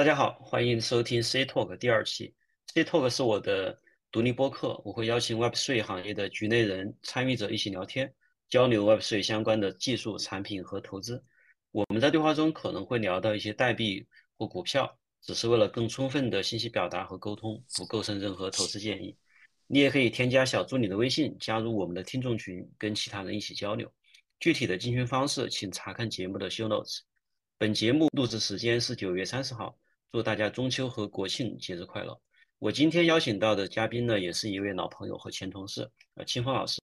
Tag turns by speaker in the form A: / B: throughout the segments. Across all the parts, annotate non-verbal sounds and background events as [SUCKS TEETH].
A: 大家好，欢迎收听 C Talk 第二期。C Talk 是我的独立播客，我会邀请 Web3 行业的局内人、参与者一起聊天，交流 Web3 相关的技术、产品和投资。我们在对话中可能会聊到一些代币或股票，只是为了更充分的信息表达和沟通，不构成任何投资建议。你也可以添加小助理的微信，加入我们的听众群，跟其他人一起交流。具体的进群方式，请查看节目的 show notes。本节目录制时间是九月三十号。祝大家中秋和国庆节日快乐！我今天邀请到的嘉宾呢，也是一位老朋友和前同事，呃，清风老师。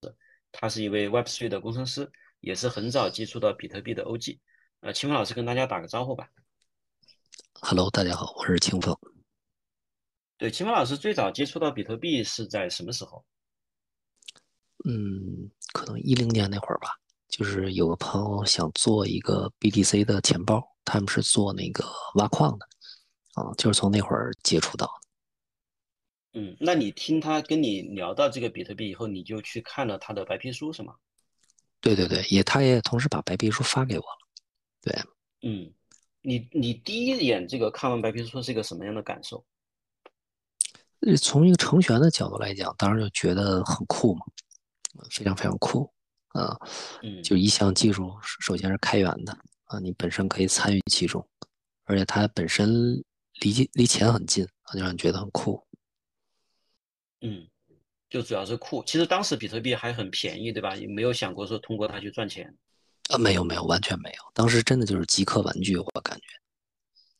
A: 他是一位 Web3 的工程师，也是很早接触到比特币的 OG。呃，清风老师跟大家打个招呼吧。
B: Hello，大家好，我是清风。
A: 对，清风老师最早接触到比特币是在什么时候？
B: 嗯，可能一零年那会儿吧。就是有个朋友想做一个 BTC 的钱包，他们是做那个挖矿的。啊，就是从那会儿接触到
A: 的。嗯，那你听他跟你聊到这个比特币以后，你就去看了他的白皮书是吗？
B: 对对对，也他也同时把白皮书发给我了。对，
A: 嗯，你你第一眼这个看完白皮书是一个什么样的感受？
B: 从一个程序员的角度来讲，当然就觉得很酷嘛，非常非常酷啊。嗯，就一项技术首先是开源的啊，你本身可以参与其中，而且它本身。离离钱很近，就让你觉得很酷。
A: 嗯，就主要是酷。其实当时比特币还很便宜，对吧？也没有想过说通过它去赚钱。
B: 啊，没有没有，完全没有。当时真的就是极客玩具，我感觉。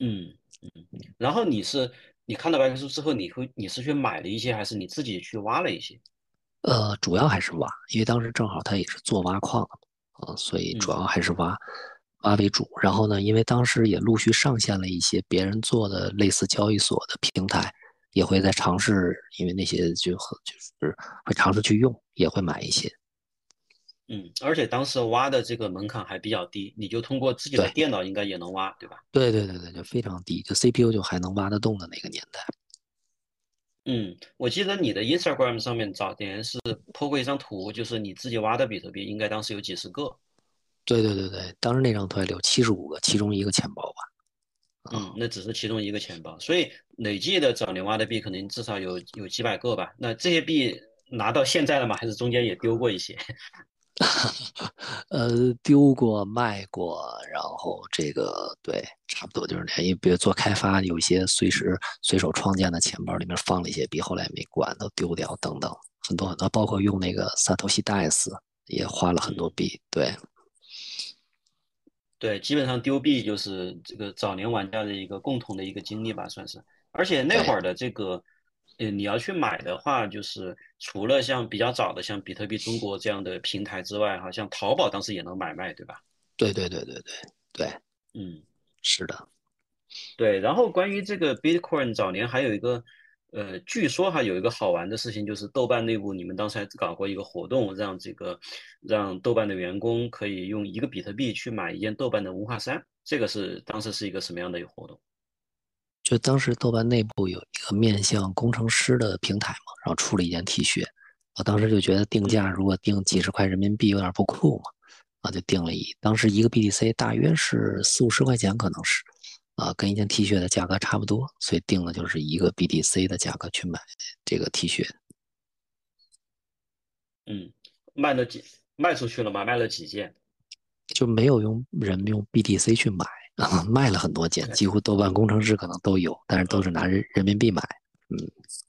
A: 嗯嗯。然后你是你看到白皮书之后，你会你是去买了一些，还是你自己去挖了一些？
B: 呃，主要还是挖，因为当时正好他也是做挖矿的，啊，所以主要还是挖。挖为主，然后呢，因为当时也陆续上线了一些别人做的类似交易所的平台，也会在尝试，因为那些就就是会尝试去用，也会买一些。
A: 嗯，而且当时挖的这个门槛还比较低，你就通过自己的电脑应该也能挖，对吧？
B: 对对对对，就非常低，就 CPU 就还能挖得动的那个年代。
A: 嗯，我记得你的 Instagram 上面早年是 po 过一张图，就是你自己挖的比特币，应该当时有几十个。
B: 对对对对，当时那张图有七十五个，其中一个钱包
A: 吧。嗯，那只是其中一个钱包，所以累计的早年挖的币可能至少有有几百个吧。那这些币拿到现在了吗？还是中间也丢过一些？[LAUGHS]
B: 呃，丢过、卖过，然后这个对，差不多就是那样。因为比如做开发，有一些随时随手创建的钱包里面放了一些币，后来没管，都丢掉等等，很多很多，包括用那个 Satoshi Dice 也花了很多币，对。
A: 对，基本上丢币就是这个早年玩家的一个共同的一个经历吧，算是。而且那会儿的这个，呃，你要去买的话，就是除了像比较早的像比特币中国这样的平台之外，哈，像淘宝当时也能买卖，对吧？
B: 对对对对对对，
A: 嗯，
B: 是的，
A: 对。然后关于这个 Bitcoin 早年还有一个。呃，据说哈有一个好玩的事情，就是豆瓣内部你们当时还搞过一个活动，让这个让豆瓣的员工可以用一个比特币去买一件豆瓣的文化衫。这个是当时是一个什么样的一个活动？
B: 就当时豆瓣内部有一个面向工程师的平台嘛，然后出了一件 T 恤。我当时就觉得定价如果定几十块人民币有点不酷嘛，啊，就定了一，当时一个 BTC 大约是四五十块钱，可能是。啊，跟一件 T 恤的价格差不多，所以定的就是一个 BDC 的价格去买这个 T 恤。
A: 嗯，卖了几卖出去了吗？卖了几件？
B: 就没有用人用 BDC 去买啊，卖了很多件，几乎豆瓣工程师可能都有，但是都是拿人人民币买。
A: 嗯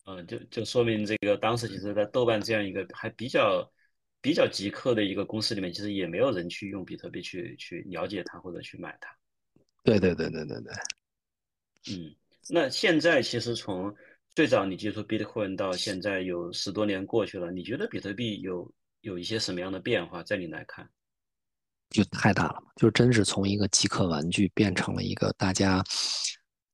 A: 嗯，就就说明这个当时其实，在豆瓣这样一个还比较比较极客的一个公司里面，其实也没有人去用比特币去去了解它或者去买它。
B: 对对对对对对，
A: 嗯，那现在其实从最早你接触 Bitcoin 到现在有十多年过去了，你觉得比特币有有一些什么样的变化？在你来看，
B: 就太大了嘛，就真是从一个极客玩具变成了一个大家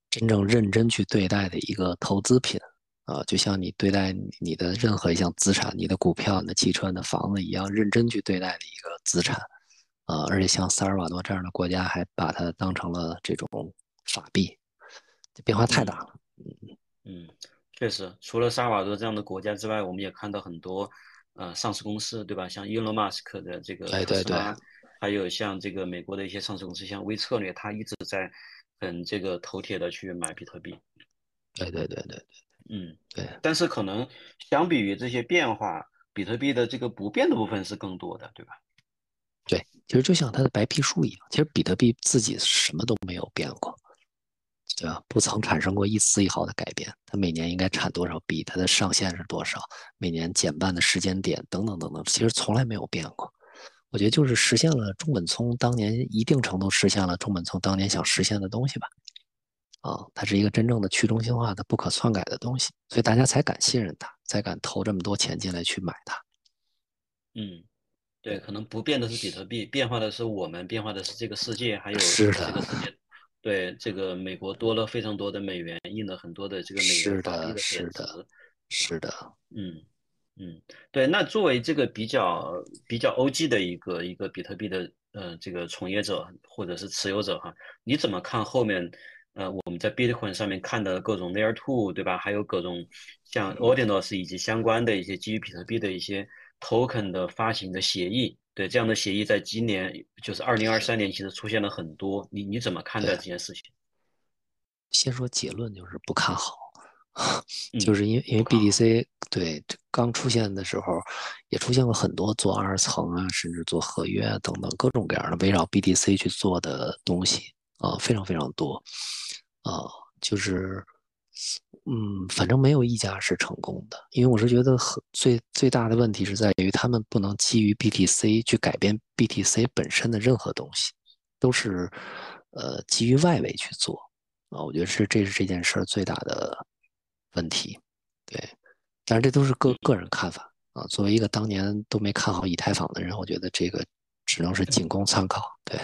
B: 真正认真去对待的一个投资品啊，就像你对待你的任何一项资产，你的股票、你的汽车、你的房子一样，认真去对待的一个资产。啊，而且像萨尔瓦多这样的国家还把它当成了这种法币，这变化太大了。
A: 嗯嗯，确实，除了萨尔瓦多这样的国家之外，我们也看到很多呃上市公司，对吧？像 Elon Musk 的这个
B: 对对对，
A: 还有像这个美国的一些上市公司，像微策略，它一直在很这个头铁的去买比特币。
B: 对对对对对，
A: 嗯，
B: 对。
A: 但是可能相比于这些变化，比特币的这个不变的部分是更多的，对吧？
B: 对，其实就像它的白皮书一样，其实比特币自己什么都没有变过，对吧？不曾产生过一丝一毫的改变。它每年应该产多少币，它的上限是多少，每年减半的时间点等等等等，其实从来没有变过。我觉得就是实现了中本聪当年一定程度实现了中本聪当年想实现的东西吧。啊，它是一个真正的去中心化的、不可篡改的东西，所以大家才敢信任它，才敢投这么多钱进来去买它。
A: 嗯。对，可能不变的是比特币，变化的是我们，变化的是这个世界，还有
B: 这
A: 个世界。对，这个美国多了非常多的美元，印了很多的这个美元法币的
B: 贬值。是的，
A: 嗯嗯，对。那作为这个比较比较 OG 的一个一个比特币的呃这个从业者或者是持有者哈，你怎么看后面呃我们在 Bitcoin 上面看的各种 Layer Two 对吧？还有各种像 Ordinals 以及相关的一些基于比特币的一些。Token 的发行的协议，对这样的协议，在今年就是二零二三年，其实出现了很多。你你怎么看待这件事情？
B: 先说结论，就是不看好，[LAUGHS] 就是因为因为 BDC 对刚出现的时候，也出现过很多做二层啊，甚至做合约啊等等各种各样的围绕 BDC 去做的东西啊，非常非常多啊，就是。嗯，反正没有一家是成功的，因为我是觉得很最最大的问题是在于他们不能基于 BTC 去改变 BTC 本身的任何东西，都是呃基于外围去做。啊，我觉得是这是这件事儿最大的问题，对，但是这都是个个人看法啊，作为一个当年都没看好以太坊的人，我觉得这个。只能是仅供参考，对。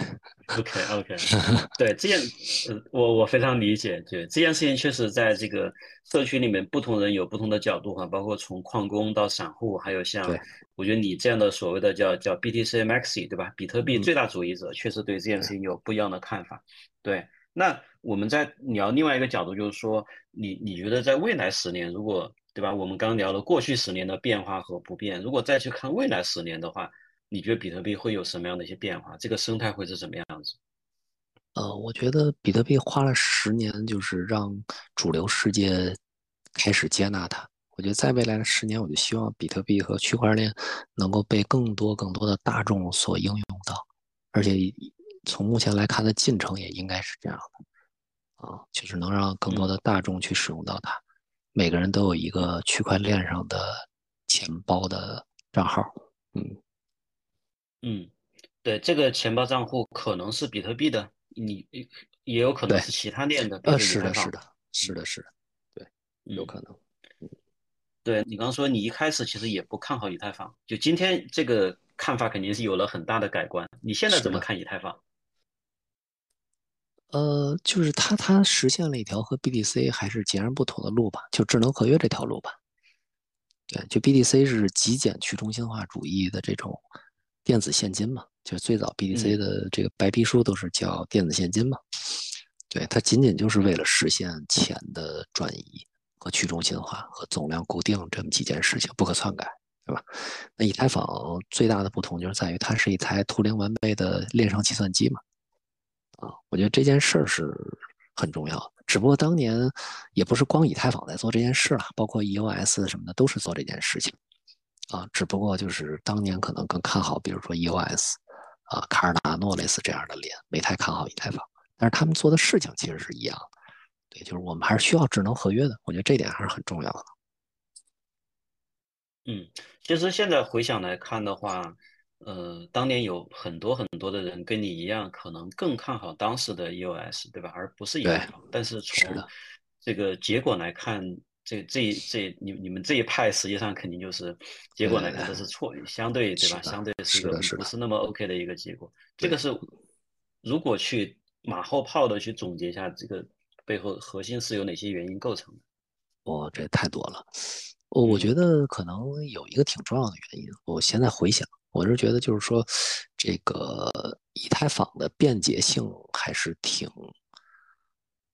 A: OK OK，[LAUGHS] 对这件，呃，我我非常理解，对这件事情确实在这个社区里面，不同人有不同的角度哈，包括从矿工到散户，还有像我觉得你这样的所谓的叫叫 BTC Maxi 对吧？比特币最大主义者，确实对这件事情有不一样的看法。对，那我们在聊另外一个角度，就是说，你你觉得在未来十年，如果对吧？我们刚聊了过去十年的变化和不变，如果再去看未来十年的话。你觉得比特币会有什么样的一些变化？这个生态会是什么样子？
B: 呃，我觉得比特币花了十年，就是让主流世界开始接纳它。我觉得在未来的十年，我就希望比特币和区块链能够被更多更多的大众所应用到，而且从目前来看的进程也应该是这样的啊，就是能让更多的大众去使用到它，每个人都有一个区块链上的钱包的账号，嗯。
A: 嗯，对，这个钱包账户可能是比特币的，你也有可能是其他链的，
B: 呃，是的，是的，是的，是的，对，有可能。
A: 对你刚刚说你一开始其实也不看好以太坊，就今天这个看法肯定是有了很大的改观。你现在怎么看以太坊？
B: 呃，就是它它实现了一条和 BTC 还是截然不同的路吧，就智能合约这条路吧。对，就 BTC 是极简去中心化主义的这种。电子现金嘛，就是最早 BTC 的这个白皮书都是叫电子现金嘛。对，它仅仅就是为了实现钱的转移和去中心化和总量固定这么几件事情，不可篡改，对吧？那以太坊最大的不同就是在于它是一台图灵完备的链上计算机嘛。啊，我觉得这件事儿是很重要的。只不过当年也不是光以太坊在做这件事了，包括 EOS 什么的都是做这件事情。啊，只不过就是当年可能更看好，比如说 EOS，啊，卡尔达诺类似这样的链，没太看好以太坊。但是他们做的事情其实是一样的，对，就是我们还是需要智能合约的，我觉得这点还是很重要的。
A: 嗯，其实现在回想来看的话，呃，当年有很多很多的人跟你一样，可能更看好当时的 EOS，对吧？而不是以太坊。但是从这个结果来看。这这这你你们这一派实际上肯定就是结果来看这是错，相对对吧？相对是一个不是那么 OK 的一个结果。这个是如果去马后炮的去总结一下，这个背后核心是由哪些原因构成的？
B: 哦，这太多了。我我觉得可能有一个挺重要的原因。我现在回想，我是觉得就是说，这个以太坊的便捷性还是挺，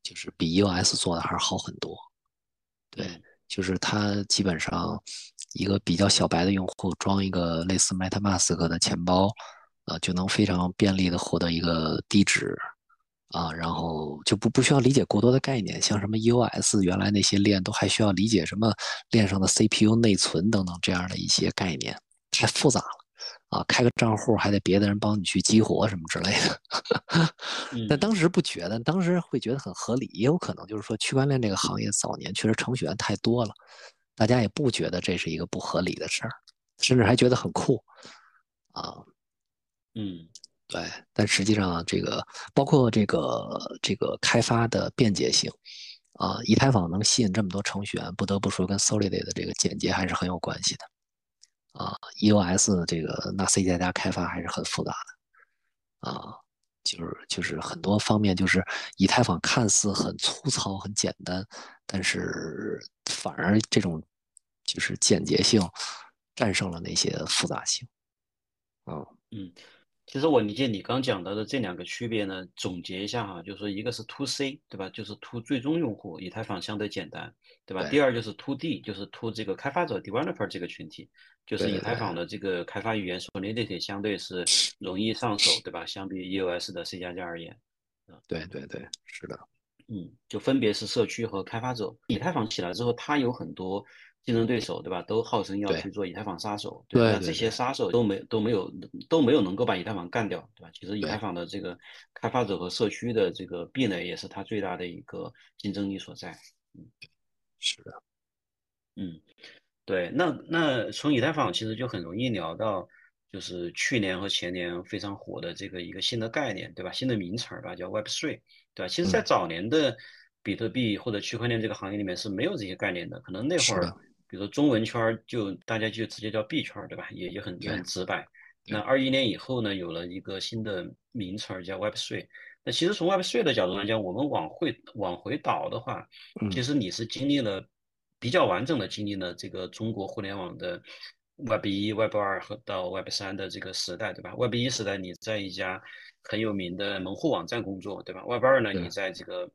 B: 就是比 EOS 做的还是好很多。对，就是它基本上一个比较小白的用户装一个类似 MetaMask 的钱包，呃，就能非常便利的获得一个地址，啊，然后就不不需要理解过多的概念，像什么 EOS 原来那些链都还需要理解什么链上的 CPU 内存等等这样的一些概念，太复杂了啊！开个账户还得别的人帮你去激活什么之类的。[LAUGHS] 但当时不觉得，当时会觉得很合理，也有可能就是说区块链这个行业早年确实程序员太多了，大家也不觉得这是一个不合理的事儿，甚至还觉得很酷啊。
A: 嗯。
B: 对，但实际上这个包括这个这个开发的便捷性啊，以太坊能吸引这么多程序员，不得不说跟 Solidity 的这个简洁还是很有关系的啊。EOS 这个那 C 加加开发还是很复杂的啊，就是就是很多方面，就是以太坊看似很粗糙很简单，但是反而这种就是简洁性战胜了那些复杂性啊。
A: 嗯。其实我理解你刚讲到的这两个区别呢，总结一下哈，就是说一个是 to C，对吧？就是 to 最终用户，以太坊相对简单，对吧？第二就是 to D，就是 to 这个开发者 developer 这个群体，就是以太坊的这个开发语言 Solidity 相对是容易上手，对吧？相比 EOS 的 C 加加而言，
B: 对对对，是的，
A: 嗯，就分别是社区和开发者。以太坊起来之后，它有很多。竞争对手对吧？都号称要去做以太坊杀手，
B: 对
A: 那这些杀手都没都没有都没有能够把以太坊干掉，对吧？其实以太坊的这个开发者和社区的这个壁垒也是它最大的一个竞争力所在。
B: 嗯，是的，
A: 嗯，对。那那从以太坊其实就很容易聊到，就是去年和前年非常火的这个一个新的概念，对吧？新的名词儿吧，叫 Web3，对吧？其实，在早年的比特币或者区块链这个行业里面是没有这些概念的，可能那会儿。比如说中文圈就大家就直接叫币圈，对吧？也也很也很直白。那二一年以后呢，有了一个新的名词叫 Web Three。那其实从 Web Three 的角度来讲，我们往回往回倒的话，其实你是经历了比较完整的经历了这个中国互联网的 Web 一、Web 二和到 Web 三的这个时代，对吧？Web 一时代你在一家很有名的门户网站工作，对吧？Web 二呢，你在这个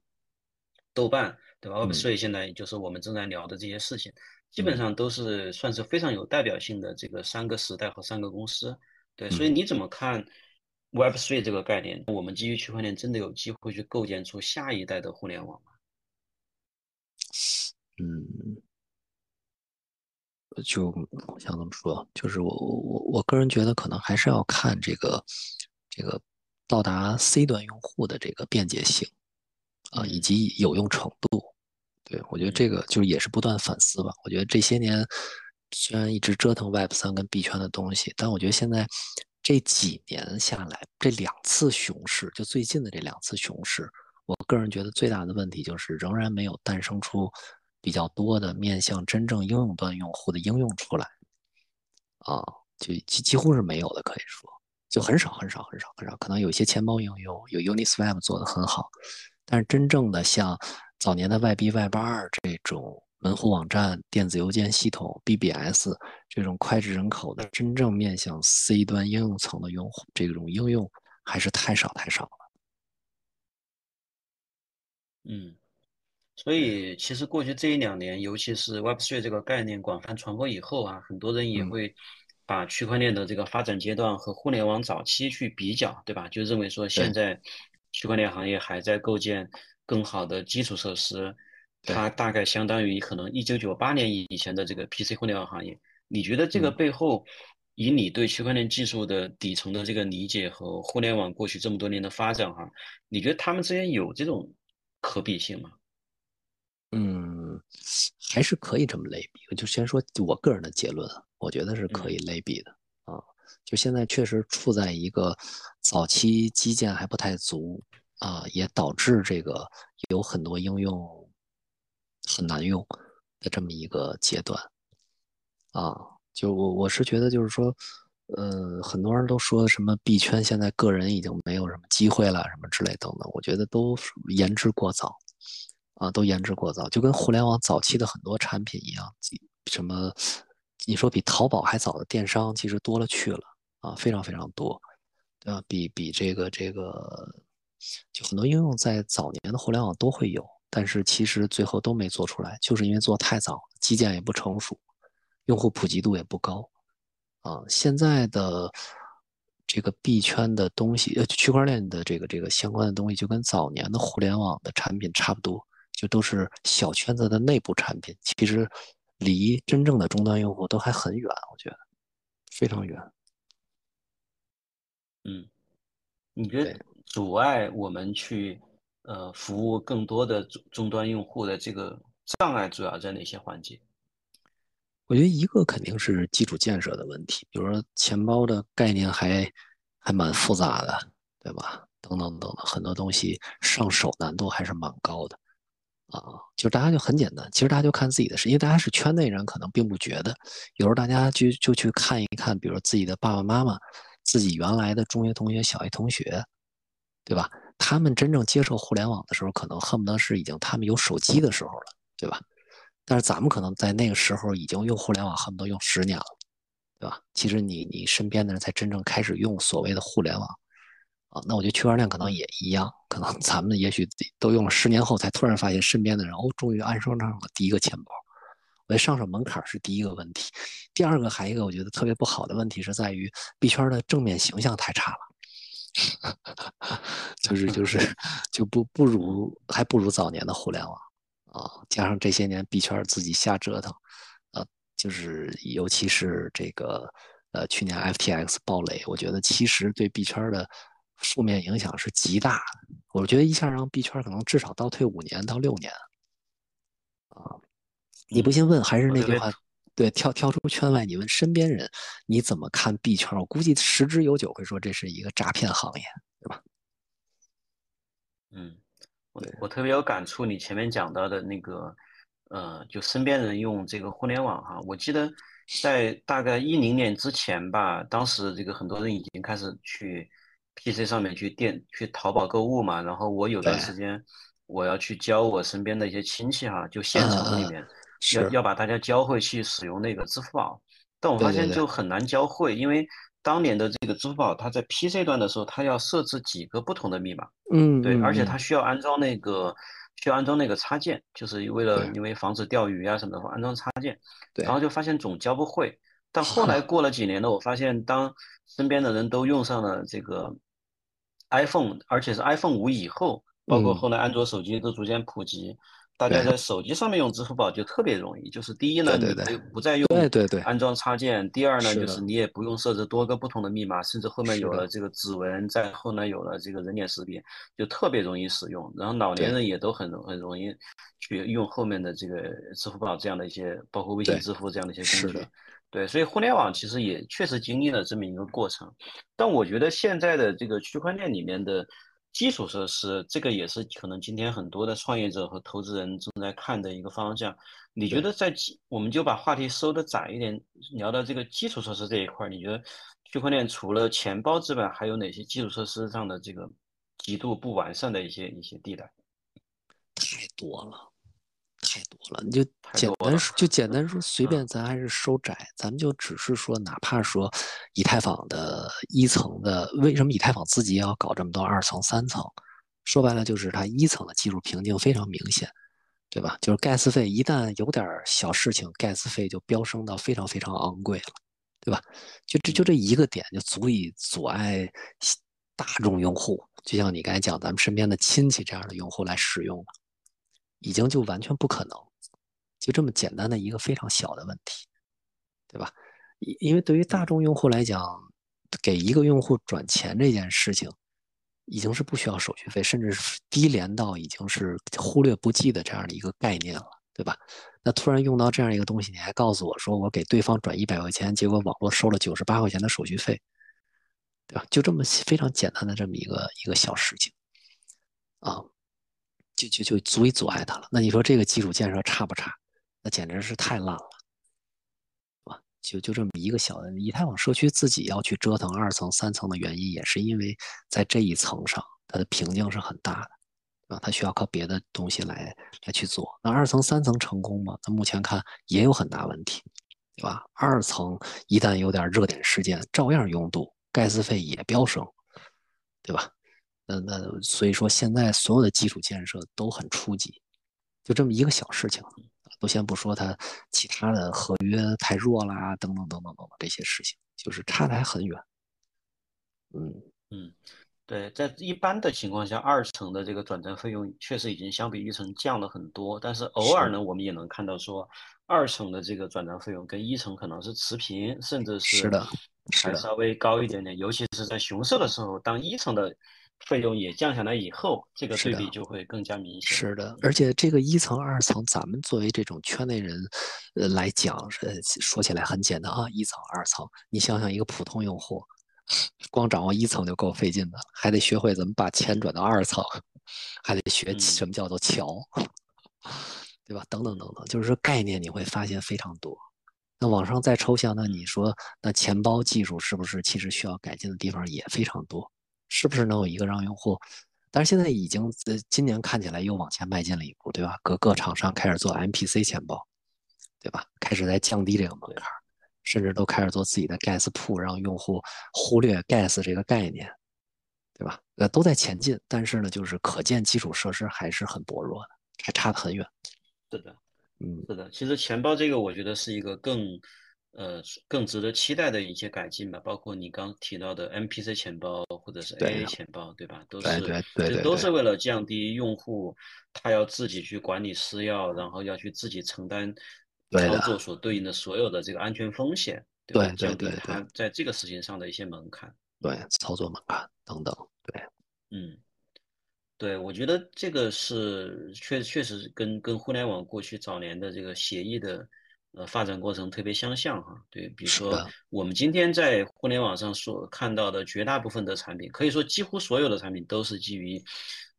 A: 豆瓣，对吧？Web3 现在就是我们正在聊的这些事情。基本上都是算是非常有代表性的这个三个时代和三个公司，对，所以你怎么看 Web Three 这个概念？我们基于区块链真的有机会去构建出下一代的互联网吗？
B: 嗯，就想怎么说？就是我我我个人觉得可能还是要看这个这个到达 C 端用户的这个便捷性啊，以及有用程度。对，我觉得这个就是也是不断反思吧。我觉得这些年虽然一直折腾 Web 三跟币圈的东西，但我觉得现在这几年下来，这两次熊市，就最近的这两次熊市，我个人觉得最大的问题就是仍然没有诞生出比较多的面向真正应用端用户的应用出来。啊，就几几乎是没有的，可以说就很少很少很少很少。可能有些钱包应用有 Uniswap 做的很好，但是真正的像。早年的一、Web 二这种门户网站、电子邮件系统、BBS 这种脍炙人口的真正面向 C 端应用层的用户，这种应用还是太少太少了。
A: 嗯，所以其实过去这一两年，尤其是 Web3 这个概念广泛传播以后啊，很多人也会把区块链的这个发展阶段和互联网早期去比较，对吧？就认为说现在区块链行业还在构建。更好的基础设施，它大概相当于可能一九九八年以前的这个 PC 互联网行业。你觉得这个背后，以你对区块链技术的底层的这个理解和互联网过去这么多年的发展，哈，你觉得他们之间有这种可比性吗？
B: 嗯，还是可以这么类比。就先说我个人的结论，我觉得是可以类比的啊。就现在确实处在一个早期基建还不太足。啊，也导致这个有很多应用很难用的这么一个阶段啊。就我我是觉得，就是说，呃，很多人都说什么币圈现在个人已经没有什么机会了，什么之类等等，我觉得都言之过早啊，都言之过早。就跟互联网早期的很多产品一样，什么你说比淘宝还早的电商，其实多了去了啊，非常非常多，对吧？比比这个这个。就很多应用在早年的互联网都会有，但是其实最后都没做出来，就是因为做太早，基建也不成熟，用户普及度也不高。啊，现在的这个币圈的东西，呃，区块链的这个这个相关的东西，就跟早年的互联网的产品差不多，就都是小圈子的内部产品，其实离真正的终端用户都还很远，我觉得非常远。
A: 嗯，你觉得阻碍我们去呃服务更多的终终端用户的这个障碍主要在哪些环节？
B: 我觉得一个肯定是基础建设的问题，比如说钱包的概念还还蛮复杂的，对吧？等等等等，很多东西上手难度还是蛮高的啊。就大家就很简单，其实大家就看自己的事，因为大家是圈内人，可能并不觉得。有时候大家就就去看一看，比如自己的爸爸妈妈、自己原来的中学同学、小学同学，对吧？他们真正接受互联网的时候，可能恨不得是已经他们有手机的时候了，对吧？但是咱们可能在那个时候已经用互联网，恨不得用十年了，对吧？其实你你身边的人才真正开始用所谓的互联网啊。那我觉得区块链可能也一样，可能咱们也许都用了十年后，才突然发现身边的人哦，终于安装上了第一个钱包。我觉得上手门槛是第一个问题，第二个还一个我觉得特别不好的问题是在于币圈的正面形象太差了，[LAUGHS] 就是就 [LAUGHS] 是就不不如还不如早年的互联网。啊，加上这些年币圈自己瞎折腾，呃，就是尤其是这个，呃，去年 FTX 暴雷，我觉得其实对币圈的负面影响是极大的。我觉得一下让币圈可能至少倒退五年到六年。啊，你不信问，还是那句话，对，跳跳出圈外，你问身边人，你怎么看币圈？我估计十之有九会说这是一个诈骗行业，对吧？
A: 嗯。我我特别有感触，你前面讲到的那个，呃，就身边人用这个互联网哈，我记得在大概一零年之前吧，当时这个很多人已经开始去 PC 上面去店去淘宝购物嘛，然后我有段时间我要去教我身边的一些亲戚哈，就县城里面要要把大家教会去使用那个支付宝，但我发现就。很难教会，因为。当年的这个支付宝，它在 PC 端的时候，它要设置几个不同的密码，
B: 嗯，
A: 对，而且它需要安装那个需要安装那个插件，就是为了因为防止钓鱼啊什么的，安装插件，
B: 对，
A: 然后就发现总教不会。但后来过了几年呢，我发现当身边的人都用上了这个 iPhone，而且是 iPhone 五以后，包括后来安卓手机都逐渐普及。大家在手机上面用支付宝就特别容易，就是第一呢，你不再用安装插件；第二呢，就是你也不用设置多个不同的密码，甚至后面有了这个指纹，再后呢有了这个人脸识别，就特别容易使用。然后老年人也都很容很容易去用后面的这个支付宝这样的一些，包括微信支付这样的一些工具。对，所以互联网其实也确实经历了这么一个过程。但我觉得现在的这个区块链里面的。基础设施，这个也是可能今天很多的创业者和投资人正在看的一个方向。你觉得在我们就把话题收的窄一点，聊到这个基础设施这一块，你觉得区块链除了钱包之外，还有哪些基础设施上的这个极度不完善的一些一些地带？
B: 太多了。太多了，你就简单说，就简单说，随便咱还是收窄，咱们就只是说，哪怕说以太坊的一层的，为什么以太坊自己要搞这么多二层、三层？说白了就是它一层的技术瓶颈非常明显，对吧？就是盖茨费一旦有点小事情，盖茨费就飙升到非常非常昂贵了，对吧？就这就这一个点就足以阻碍大众用户，就像你刚才讲，咱们身边的亲戚这样的用户来使用了。已经就完全不可能，就这么简单的一个非常小的问题，对吧？因因为对于大众用户来讲，给一个用户转钱这件事情，已经是不需要手续费，甚至是低廉到已经是忽略不计的这样的一个概念了，对吧？那突然用到这样一个东西，你还告诉我说我给对方转一百块钱，结果网络收了九十八块钱的手续费，对吧？就这么非常简单的这么一个一个小事情，啊。就就就足以阻碍它了。那你说这个基础建设差不差？那简直是太烂了，是吧？就就这么一个小的以太网社区自己要去折腾二层三层的原因，也是因为在这一层上它的瓶颈是很大的，啊，它需要靠别的东西来来去做。那二层三层成功吗？那目前看也有很大问题，对吧？二层一旦有点热点事件，照样拥堵，盖斯费也飙升，对吧？那那所以说，现在所有的基础建设都很初级，就这么一个小事情，都先不说它其他的合约太弱啦，等等等等等等这些事情，就是差的还很远。嗯
A: 嗯。对，在一般的情况下，二层的这个转账费用确实已经相比一层降了很多，但是偶尔呢，我们也能看到说，二层的这个转账费用跟一层可能是持平，甚至是是的还稍微高一点点。尤其是在熊市的时候，当一层的费用也降下来以后，这个对比就会更加明显。
B: 是的，而且这个一层、二层，咱们作为这种圈内人，呃来讲，呃，说起来很简单啊，一层、二层，你想想一个普通用户。[LAUGHS] 光掌握一层就够费劲的，还得学会怎么把钱转到二层，还得学什么叫做桥，[LAUGHS] 对吧？等等等等，就是说概念你会发现非常多。那往上再抽象，那你说那钱包技术是不是其实需要改进的地方也非常多？是不是能有一个让用户？但是现在已经呃今年看起来又往前迈进了一步，对吧？各个厂商开始做 MPC 钱包，对吧？开始在降低这个门槛。甚至都开始做自己的 gas 铺，让用户忽略 gas 这个概念，对吧？呃，都在前进，但是呢，就是可见基础设施还是很薄弱的，还差得很远。
A: 是的，嗯，是的。其实钱包这个，我觉得是一个更呃更值得期待的一些改进吧。包括你刚提到的 MPC 钱包或者是 AA 钱包，对吧？都是
B: 对对对，
A: 都是为了降低用户他要自己去管理私钥，然后要去自己承担。操作所对应的所有的这个安全风险，
B: 对
A: 降低他在这个事情上的一些门槛，
B: 对操作门槛等等，对，
A: 嗯，对，我觉得这个是确确实跟跟互联网过去早年的这个协议的呃发展过程特别相像哈，对，比如说我们今天在互联网上所看到的绝大部分的产品，可以说几乎所有的产品都是基于。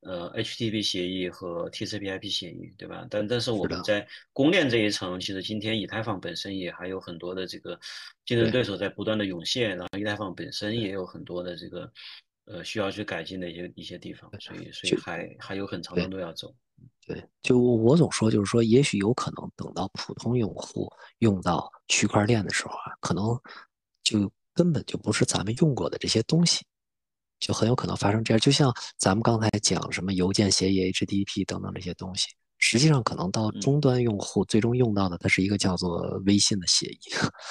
A: 呃，HTTP 协议和 TCP/IP 协议，对吧？但但是我们在公链这一层，其实今天以太坊本身也还有很多的这个竞争对手在不断的涌现，然后以太坊本身也有很多的这个呃需要去改进的一些一些地方，所以所以还还有很长的路要走。
B: 对，就我总说，就是说，也许有可能等到普通用户用到区块链的时候啊，可能就根本就不是咱们用过的这些东西。就很有可能发生这样，就像咱们刚才讲什么邮件协议、HTTP 等等这些东西，实际上可能到终端用户最终用到的，它是一个叫做微信的协议，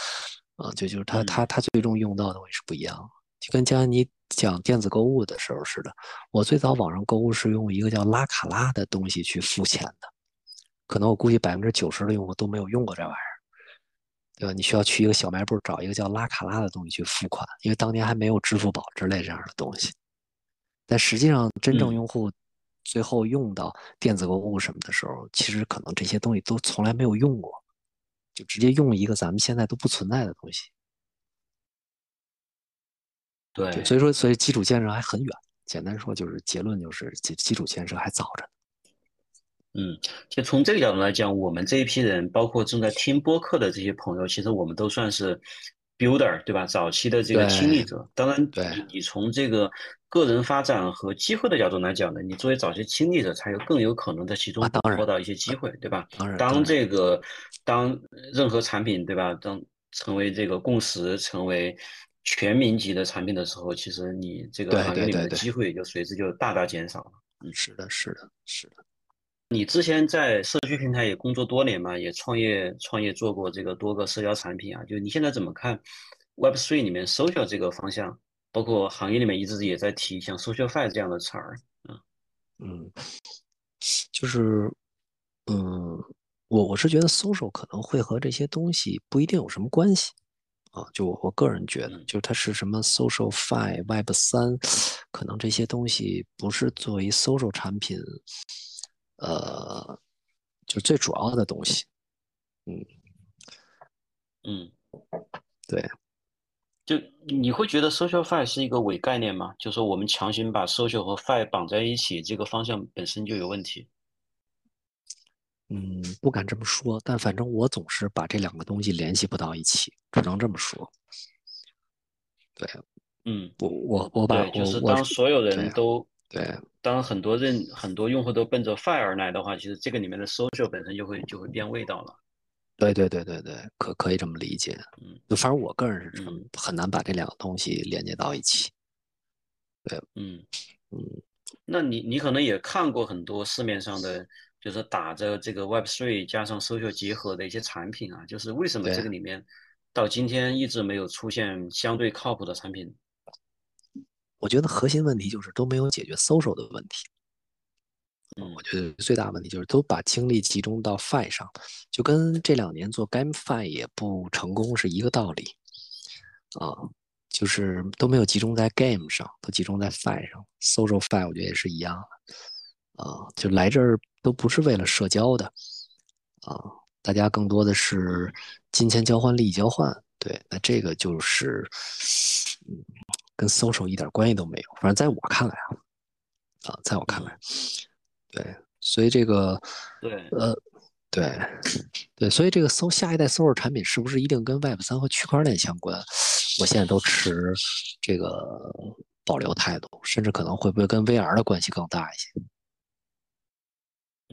B: [LAUGHS] 啊，就就是它它它最终用到的东西是不一样，就跟将来你讲电子购物的时候似的，我最早网上购物是用一个叫拉卡拉的东西去付钱的，可能我估计百分之九十的用户都没有用过这玩意儿。对吧？你需要去一个小卖部找一个叫拉卡拉的东西去付款，因为当年还没有支付宝之类这样的东西。但实际上，真正用户最后用到电子购物什么的时候，其实可能这些东西都从来没有用过，就直接用一个咱们现在都不存在的东西。
A: 对，
B: 所以说，所以基础建设还很远。简单说，就是结论就是基基础建设还早着。
A: 嗯，就从这个角度来讲，我们这一批人，包括正在听播客的这些朋友，其实我们都算是 builder，对吧？早期的这个亲历者。当然，你你从这个个人发展和机会的角度来讲呢，你作为早期亲历者，才有更有可能在其中捕获到一些机会，对吧？
B: 当然，
A: 当这个当任何产品，对吧？当成为这个共识，成为全民级的产品的时候，其实你这个行业里面的机会也就随之就大大减少了。
B: 嗯，是的，是的，是的。
A: 你之前在社区平台也工作多年嘛，也创业创业做过这个多个社交产品啊，就你现在怎么看 Web Three 里面 social 这个方向？包括行业里面一直也在提像 SocialFi 这样的词儿
B: 啊。嗯，就是，嗯，我我是觉得 social 可能会和这些东西不一定有什么关系啊，就我我个人觉得，就是它是什么 SocialFi、Web 三，可能这些东西不是作为 social 产品。呃，就最主要的东西，
A: 嗯嗯，
B: 对，
A: 就你会觉得 social fi 是一个伪概念吗？就说我们强行把 social 和 fi 绑在一起，这个方向本身就有问题。
B: 嗯，不敢这么说，但反正我总是把这两个东西联系不到一起，只能这么说。对，
A: 嗯，
B: 我我我把
A: 就是当所有人都。
B: 对，
A: 当很多人很多用户都奔着 Fire 而来的话，其实这个里面的 social 本身就会就会变味道了。
B: 对对对对对，可可以这么理解。嗯，就反正我个人是这么很难把这两个东西连接到一起。对，
A: 嗯嗯，那你你可能也看过很多市面上的，就是打着这个 Web Three 加上 social 结合的一些产品啊，就是为什么这个里面到今天一直没有出现相对靠谱的产品？
B: 我觉得核心问题就是都没有解决 social 的问题。
A: 嗯，
B: 我觉得最大问题就是都把精力集中到 Fi 上，就跟这两年做 GameFi 也不成功是一个道理啊，就是都没有集中在 Game 上，都集中在 Fi 上。Social Fi 我觉得也是一样的啊，就来这儿都不是为了社交的啊，大家更多的是金钱交换、利益交换。对，那这个就是嗯，跟 Social 一点关系都没有。反正在我看来啊，啊，在我看来。对，所以这个，
A: 对，
B: 呃，对，对，所以这个搜下一代搜索产品是不是一定跟 Web 三和区块链相关？我现在都持这个保留态度，甚至可能会不会跟 VR 的关系更大一些？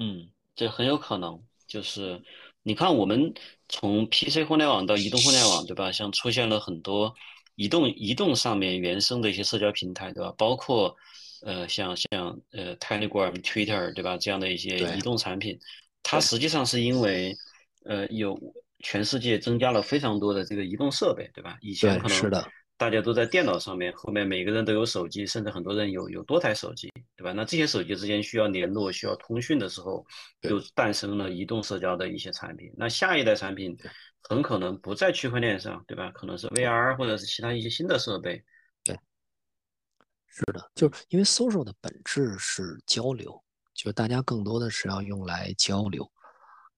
A: 嗯，这很有可能。就是你看，我们从 PC 互联网到移动互联网，对吧？像出现了很多移动移动上面原生的一些社交平台，对吧？包括。呃，像像呃，Telegram、Twitter，对吧？这样的一些移动产品，它实际上是因为呃，有全世界增加了非常多的这个移动设备，对吧？以前可能大家都在电脑上面，后面每个人都有手机，甚至很多人有有多台手机，对吧？那这些手机之间需要联络、需要通讯的时候，就诞生了移动社交的一些产品。那下一代产品很可能不在区块链上，对吧？可能是 VR 或者是其他一些新的设备。
B: 对是的，就是因为 social 的本质是交流，就是大家更多的是要用来交流。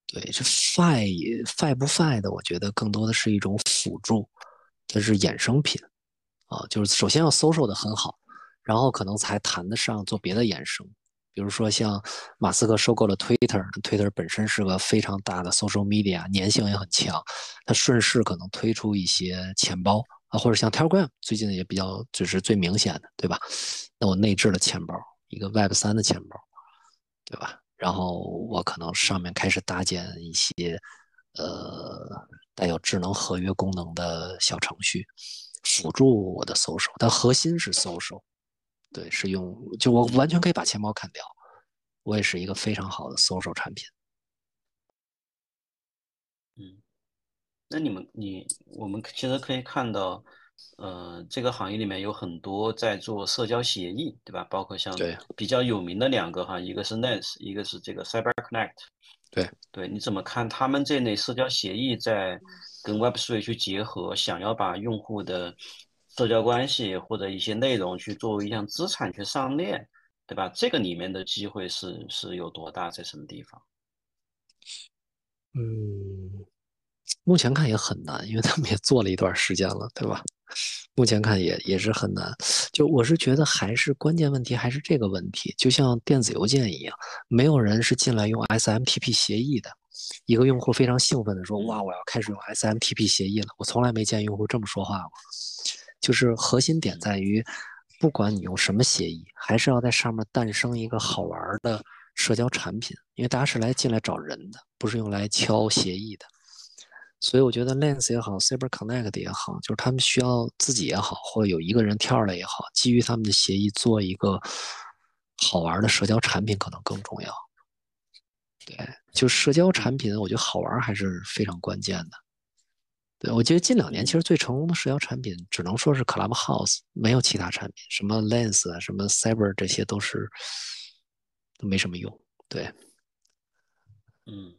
B: 对，这 fi fi 不 fi 的，我觉得更多的是一种辅助，它是衍生品啊。就是首先要 social 的很好，然后可能才谈得上做别的衍生。比如说像马斯克收购了 Twitter，Twitter 本身是个非常大的 social media，粘性也很强，它顺势可能推出一些钱包。啊，或者像 Telegram 最近也比较，就是最明显的，对吧？那我内置了钱包，一个 Web 三的钱包，对吧？然后我可能上面开始搭建一些呃带有智能合约功能的小程序，辅助我的搜索，但核心是搜索。对，是用就我完全可以把钱包砍掉，我也是一个非常好的搜索产品。
A: 嗯。那你们，你我们其实可以看到，呃，这个行业里面有很多在做社交协议，对吧？包括像比较有名的两个哈，一个是 Lens，一个是这个 CyberConnect。
B: 对
A: 对，你怎么看他们这类社交协议在跟 Web3 去结合，想要把用户的社交关系或者一些内容去作为一项资产去上链，对吧？这个里面的机会是是有多大，在什么地方？
B: 嗯。目前看也很难，因为他们也做了一段时间了，对吧？目前看也也是很难。就我是觉得还是关键问题还是这个问题，就像电子邮件一样，没有人是进来用 SMTP 协议的。一个用户非常兴奋的说：“哇，我要开始用 SMTP 协议了！”我从来没见用户这么说话过。就是核心点在于，不管你用什么协议，还是要在上面诞生一个好玩的社交产品，因为大家是来进来找人的，不是用来敲协议的。所以我觉得 Lens 也好，CyberConnect 也好，就是他们需要自己也好，或者有一个人跳出来也好，基于他们的协议做一个好玩的社交产品，可能更重要。对，就社交产品，我觉得好玩还是非常关键的。对，我觉得近两年其实最成功的社交产品，只能说是 Clubhouse，没有其他产品，什么 Lens 啊，什么 Cyber 这些都是都没什么用。对，
A: 嗯。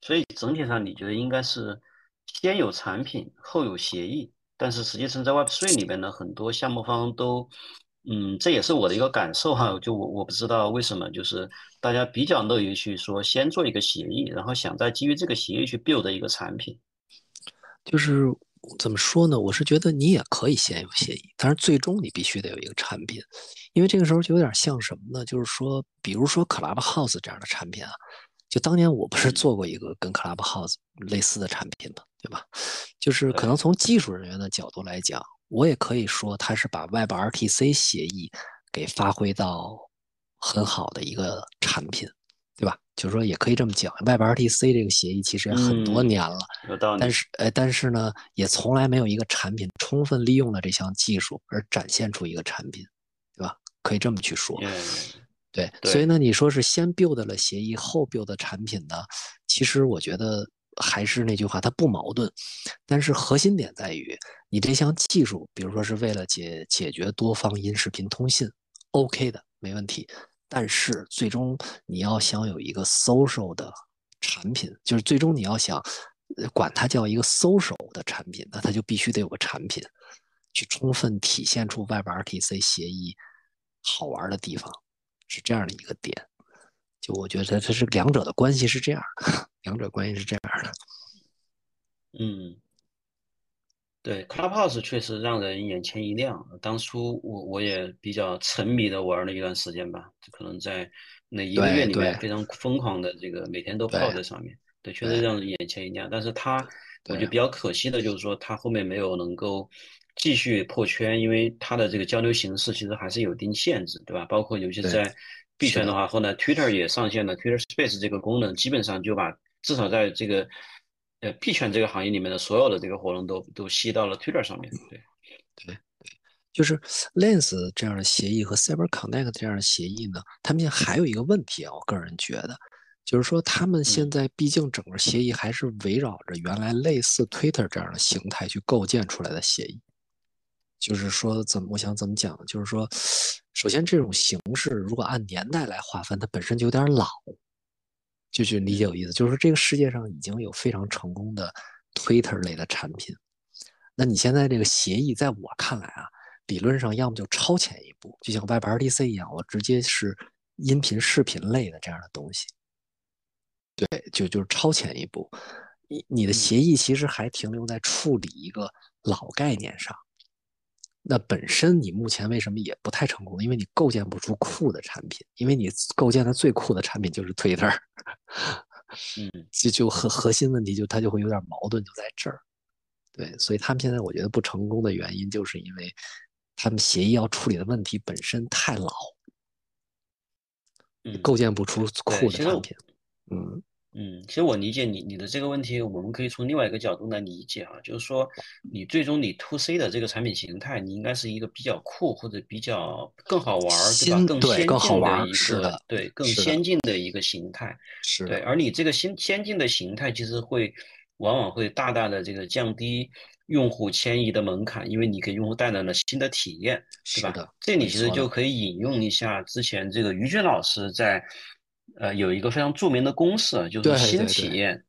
A: 所以整体上，你觉得应该是先有产品后有协议，但是实际上在 Web3 里边呢，很多项目方都，嗯，这也是我的一个感受哈，就我我不知道为什么，就是大家比较乐于去说先做一个协议，然后想再基于这个协议去 build 一个产品。
B: 就是怎么说呢？我是觉得你也可以先有协议，但是最终你必须得有一个产品，因为这个时候就有点像什么呢？就是说，比如说 Clubhouse 这样的产品啊。就当年我不是做过一个跟 Clubhouse 类似的产品嘛？对吧？就是可能从技术人员的角度来讲，我也可以说它是把 WebRTC 协议给发挥到很好的一个产品，对吧？就是说也可以这么讲，WebRTC 这个协议其实也很多年了，有道理但是呃，但是呢，也从来没有一个产品充分利用了这项技术而展现出一个产品，对吧？可以这么去说。对，所以呢，你说是先 build 了协议后 build 产品呢？其实我觉得还是那句话，它不矛盾，但是核心点在于，你这项技术，比如说是为了解解决多方音视频通信，OK 的，没问题。但是最终你要想有一个 social 的产品，就是最终你要想管它叫一个 social 的产品，那它就必须得有个产品，去充分体现出 WebRTC 协议好玩的地方，是这样的一个点。就我觉得它是两者的关系是这样的，[LAUGHS] 两者关系是这样的。
A: 嗯，对，Clubhouse 确实让人眼前一亮。当初我我也比较沉迷的玩了一段时间吧，可能在那一个月里面非常疯狂的这个每天都泡在上面。对，确实让人眼前一亮。但是它我觉得比较可惜的就是说，它后面没有能够继续破圈，因为它的这个交流形式其实还是有一定限制，对吧？包括尤其是在。币圈的话，后来 Twitter 也上线了 Twitter Space 这个功能，基本上就把至少在这个呃币圈这个行业里面的所有的这个活动都都吸到了 Twitter 上面。对，
B: 对，对，就是 Lens 这样的协议和 Cyber Connect 这样的协议呢，他们现在还有一个问题啊，我个人觉得，就是说他们现在毕竟整个协议还是围绕着原来类似 Twitter 这样的形态去构建出来的协议。就是说，怎么我想怎么讲？就是说，首先这种形式如果按年代来划分，它本身就有点老。就去理解有意思，就是说这个世界上已经有非常成功的 Twitter 类的产品。那你现在这个协议，在我看来啊，理论上要么就超前一步，就像 WebRTC 一样，我直接是音频、视频类的这样的东西。对，就就是超前一步。你你的协议其实还停留在处理一个老概念上。那本身你目前为什么也不太成功？因为你构建不出酷的产品，因为你构建的最酷的产品就是 Twitter，
A: 嗯，[LAUGHS]
B: 就就核核心问题就它就会有点矛盾就在这儿，对，所以他们现在我觉得不成功的原因就是因为他们协议要处理的问题本身太老，构建不出酷的产品，嗯。
A: 嗯，其实我理解你你的这个问题，我们可以从另外一个角度来理解啊，就是说，你最终你 to C 的这个产品形态，你应该是一个比较酷或者比较更好玩，对吧？更先进的一个对更先进的一个形态，
B: 是
A: 对。而你这个新先进的形态，其实会往往会大大的这个降低用户迁移的门槛，因为你给用户带来了新的体验，对吧？这里其实就可以引用一下之前这个于军老师在。呃，有一个非常著名的公式，就是新体验，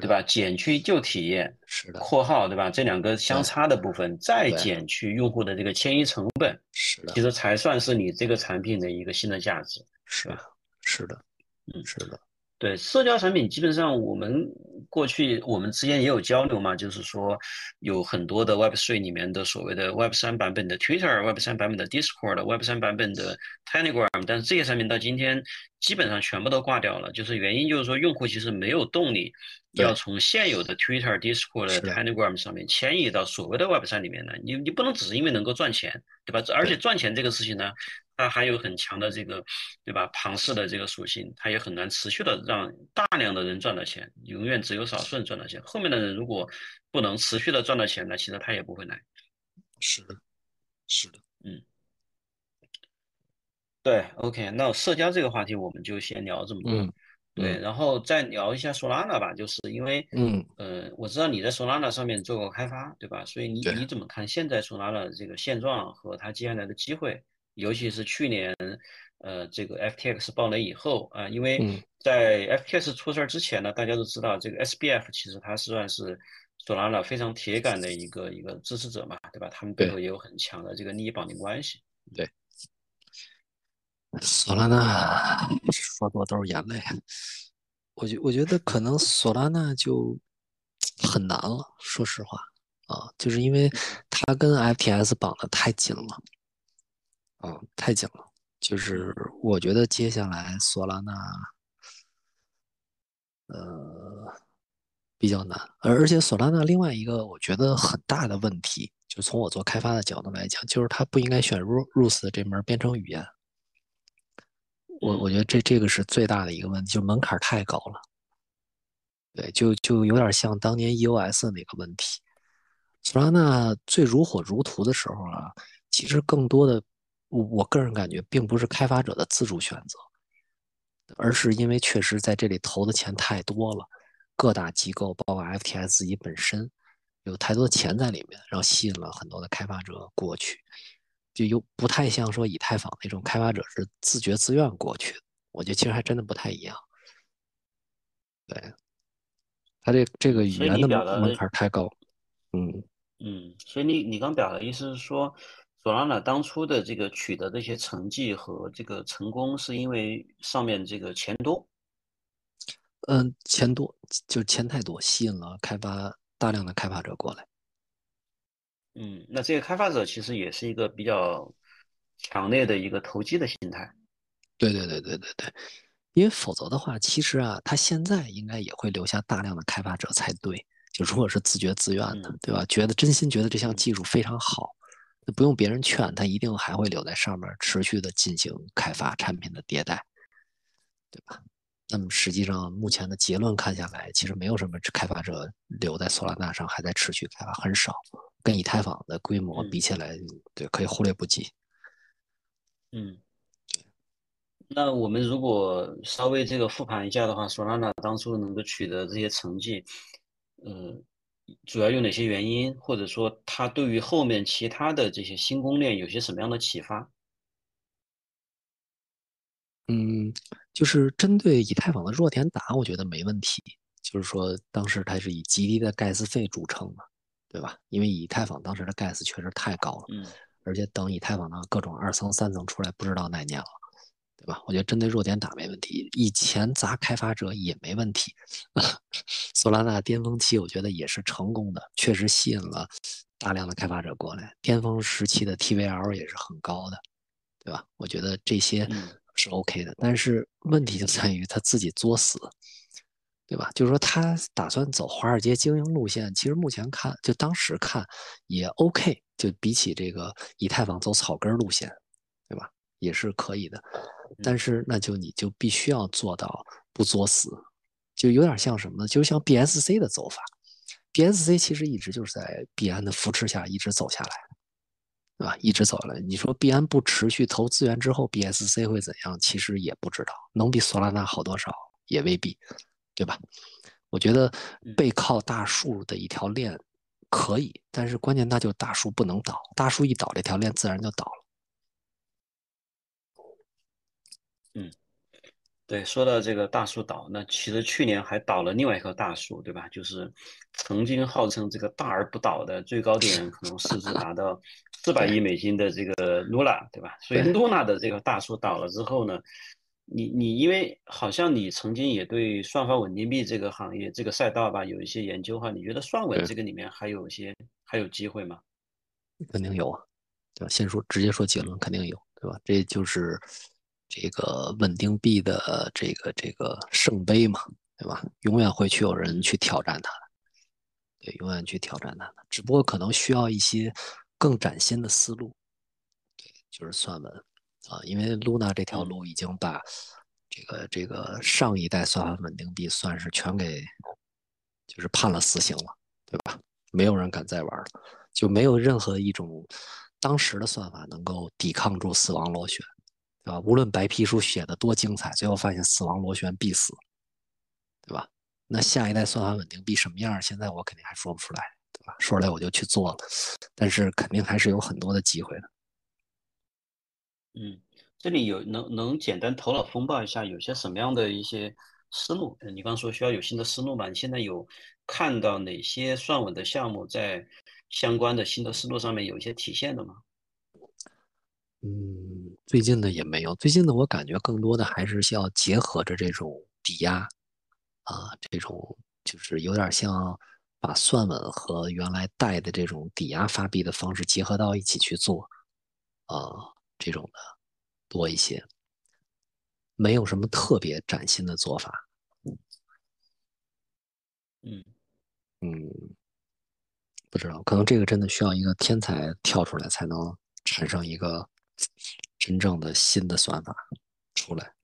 B: 对
A: 吧？减去旧体验，
B: 是的。
A: 括号对吧？这两个相差的部分，再减去用户的这个迁移成本，
B: 是的。
A: 其实才算是你这个产品的一个新的价值，
B: 是
A: 吧？
B: 是的，
A: 嗯，
B: 是的。
A: 对社交产品，基本上我们过去我们之间也有交流嘛，就是说有很多的 Web 3里面的所谓的 Web 三版本的 Twitter，Web 三版本的 Discord，Web 三版本的 Telegram，但是这些产品到今天基本上全部都挂掉了，就是原因就是说用户其实没有动力要从现有的 Twitter、Discord、Telegram 上面迁移到所谓的 Web 三里面来，你你不能只是因为能够赚钱，对吧？而且赚钱这个事情呢。它还有很强的这个，对吧？庞氏的这个属性，它也很难持续的让大量的人赚到钱，永远只有少数人赚到钱。后面的人如果不能持续的赚到钱，呢其实他也不会来。
B: 是的，是的，
A: 嗯，对，OK，那社交这个话题我们就先聊这么多。
B: 嗯，
A: 对，然后再聊一下 Solana 吧，就是因为，
B: 嗯，
A: 呃，我知道你在 Solana 上面做过开发，对吧？所以你你怎么看现在 Solana 的这个现状和它接下来的机会？尤其是去年，呃，这个 FTX 爆雷以后啊，因为在 FTX 出事儿之前呢，大家都知道这个 SBF 其实它算是 Solana 非常铁杆的一个一个支持者嘛，对吧？他们背后也有很强的这个利益绑定关系。
B: 对，Solana 说多都是眼泪。我觉我觉得可能索拉娜就很难了，说实话啊，就是因为他跟 FTS 绑的太紧了。啊，太紧了。就是我觉得接下来索拉纳，呃，比较难。而而且索拉纳另外一个我觉得很大的问题，就从我做开发的角度来讲，就是它不应该选 Rus 这门编程语言。我我觉得这这个是最大的一个问题，就门槛太高了。对，就就有点像当年 EOS 那个问题。索拉纳最如火如荼的时候啊，其实更多的。我我个人感觉，并不是开发者的自主选择，而是因为确实在这里投的钱太多了，各大机构，包括 FTS 自己本身，有太多的钱在里面，然后吸引了很多的开发者过去，就又不太像说以太坊那种开发者是自觉自愿过去的。我觉得其实还真的不太一样。对，他这这个语言的门槛太高。嗯
A: 嗯，所以你你刚表达的意思是说，索拉纳当初的这个取得这些成绩和这个成功，是因为上面这个钱多？
B: 嗯，钱多就是钱太多，吸引了开发大量的开发者过来。
A: 嗯，那这些开发者其实也是一个比较强烈的一个投机的心态。
B: 对对对对对对，因为否则的话，其实啊，他现在应该也会留下大量的开发者才对。就如果是自觉自愿的，对吧？觉得真心觉得这项技术非常好，那不用别人劝，他一定还会留在上面，持续的进行开发产品的迭代，对吧？那么实际上目前的结论看下来，其实没有什么开发者留在索拉纳上还在持续开发，很少，跟以太坊的规模比起来，对，可以忽略不计。
A: 嗯，那我们如果稍微这个复盘一下的话，索拉纳当初能够取得这些成绩。呃，主要有哪些原因，或者说它对于后面其他的这些新公链有些什么样的启发？
B: 嗯，就是针对以太坊的弱点打，我觉得没问题。就是说，当时它是以极低的盖茨费著称嘛，对吧？因为以太坊当时的 gas 确实太高了，
A: 嗯，
B: 而且等以太坊的各种二层、三层出来，不知道哪年了。对吧？我觉得针对弱点打没问题，以前砸开发者也没问题。[LAUGHS] 索拉纳巅峰期我觉得也是成功的，确实吸引了大量的开发者过来。巅峰时期的 TVL 也是很高的，对吧？我觉得这些是 OK 的。但是问题就在于他自己作死，对吧？就是说他打算走华尔街精英路线，其实目前看，就当时看也 OK，就比起这个以太坊走草根路线，对吧？也是可以的。但是那就你就必须要做到不作死，就有点像什么呢？就像 BSC 的走法，BSC 其实一直就是在币安的扶持下一直走下来，对吧？一直走来。你说币安不持续投资源之后，BSC 会怎样？其实也不知道，能比索拉纳好多少也未必，对吧？我觉得背靠大树的一条链可以，但是关键那就大树不能倒，大树一倒，这条链自然就倒了。
A: 嗯，对，说到这个大树倒，那其实去年还倒了另外一棵大树，对吧？就是曾经号称这个大而不倒的最高点，可能市值达到四百亿美金的这个 Luna，对吧？所以 Luna 的这个大树倒了之后呢，你你因为好像你曾经也对算法稳定币这个行业这个赛道吧有一些研究哈，你觉得算稳这个里面还有一些还有机会吗？
B: 肯定有啊，对吧？先说直接说结论，肯定有，对吧？这就是。这个稳定币的这个这个圣杯嘛，对吧？永远会去有人去挑战它的，对，永远去挑战它的。只不过可能需要一些更崭新的思路，对，就是算稳啊。因为 Luna 这条路已经把这个这个上一代算法稳定币算是全给就是判了死刑了，对吧？没有人敢再玩了，就没有任何一种当时的算法能够抵抗住死亡螺旋。对吧？无论白皮书写的多精彩，最后发现死亡螺旋必死，对吧？那下一代算法稳定币什么样？现在我肯定还说不出来，对吧？说出来我就去做了，但是肯定还是有很多的机会的。
A: 嗯，这里有能能简单头脑风暴一下，有些什么样的一些思路？你刚说需要有新的思路嘛？你现在有看到哪些算稳的项目在相关的新的思路上面有一些体现的吗？
B: 嗯，最近的也没有。最近的我感觉更多的还是需要结合着这种抵押啊，这种就是有点像把算稳和原来贷的这种抵押发币的方式结合到一起去做啊，这种的多一些，没有什么特别崭新的做法。
A: 嗯
B: 嗯，不知道，可能这个真的需要一个天才跳出来才能产生一个。真正的新的算法出来，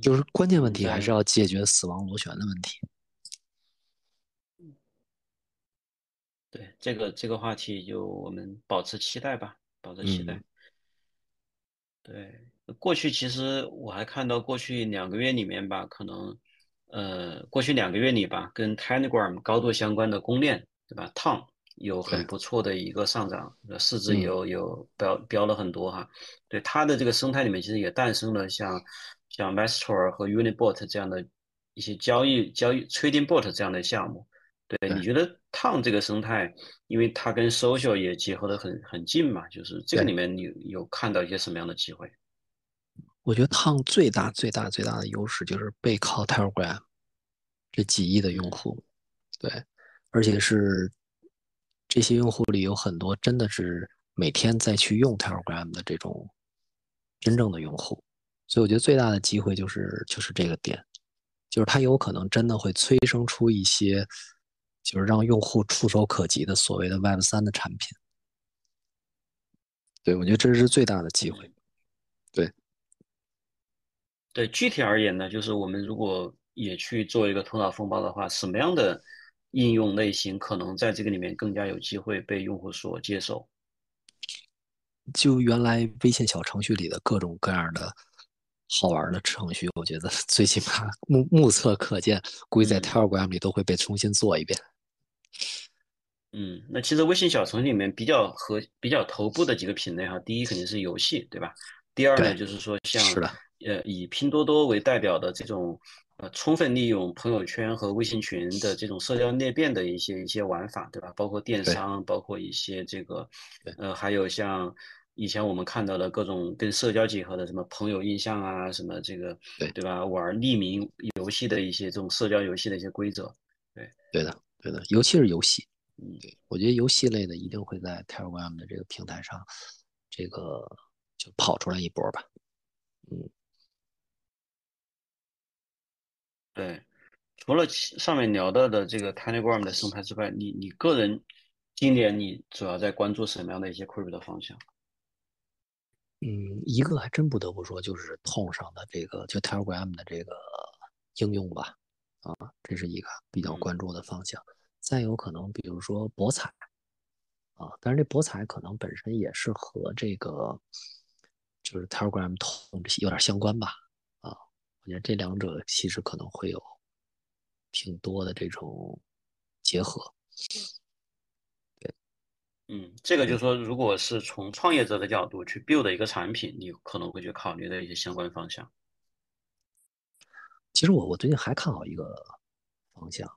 B: 就是关键问题还是要解决死亡螺旋的问题。
A: 对这个这个话题，就我们保持期待吧，保持期待。对，过去其实我还看到过去两个月里面吧，可能呃，过去两个月里吧，跟 Telegram 高度相关的公链，对吧？Tom 有很不错的一个上涨，市值有有飙飙了很多哈。对它的这个生态里面，其实也诞生了像像 Master 和 Unibot 这样的一些交易交易 Trading Bot 这样的项目。对，你觉得 Tom 这个生态，因为它跟 Social 也结合的很很近嘛，就是这个里面你有看到一些什么样的机会？
B: 我觉得 Tom 最大最大最大的优势就是背靠 Telegram 这几亿的用户，对，而且是这些用户里有很多真的是每天在去用 Telegram 的这种真正的用户，所以我觉得最大的机会就是就是这个点，就是它有可能真的会催生出一些就是让用户触手可及的所谓的 Web 三的产品，对我觉得这是最大的机会，对。
A: 对具体而言呢，就是我们如果也去做一个头脑风暴的话，什么样的应用类型可能在这个里面更加有机会被用户所接受？
B: 就原来微信小程序里的各种各样的好玩的程序，我觉得 [LAUGHS] 最起码目目测可见，估计在 Telegram 里都会被重新做一遍。
A: 嗯，那其实微信小程序里面比较和比较头部的几个品类哈，第一肯定是游戏，对吧？第二呢，就是说像。呃，以拼多多为代表的这种，呃，充分利用朋友圈和微信群的这种社交裂变的一些一些玩法，对吧？包括电商，包括一些这个，呃，还有像以前我们看到的各种跟社交结合的什么朋友印象啊，什么这个，
B: 对
A: 对吧？玩匿名游戏的一些这种社交游戏的一些规则，对，
B: 对的，对的，尤其是游戏，嗯，对，我觉得游戏类的一定会在 Telegram 的这个平台上，这个就跑出来一波吧，嗯。
A: 对，除了上面聊到的这个 Telegram 的生态之外，你你个人今年你主要在关注什么样的一些 Crypto 的方向？
B: 嗯，一个还真不得不说，就是痛上的这个就 Telegram 的这个应用吧，啊，这是一个比较关注的方向。再有可能，比如说博彩，啊，但是这博彩可能本身也是和这个就是 Telegram 痛有点相关吧。啊我觉得这两者其实可能会有挺多的这种结合，对，
A: 嗯，这个就是说，如果是从创业者的角度去 build 一个产品，你可能会去考虑的一些相关方向。
B: 其实我我最近还看好一个方向，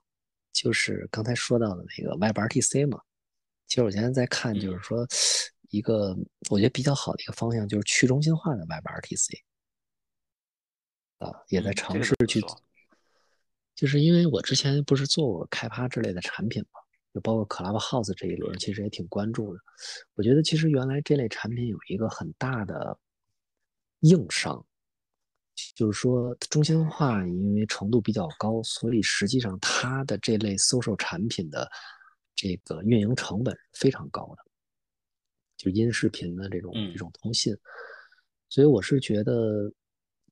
B: 就是刚才说到的那个 WebRTC 嘛。其实我现在在看，就是说一个我觉得比较好的一个方向，就是去中心化的 WebRTC。啊，也在尝试去，就是因为我之前不是做过开发之类的产品嘛，就包括 Clubhouse 这一轮，其实也挺关注的。我觉得其实原来这类产品有一个很大的硬伤，就是说中心化因为程度比较高，所以实际上它的这类 social 产品的这个运营成本非常高的，就音视频的这种这种通信，所以我是觉得。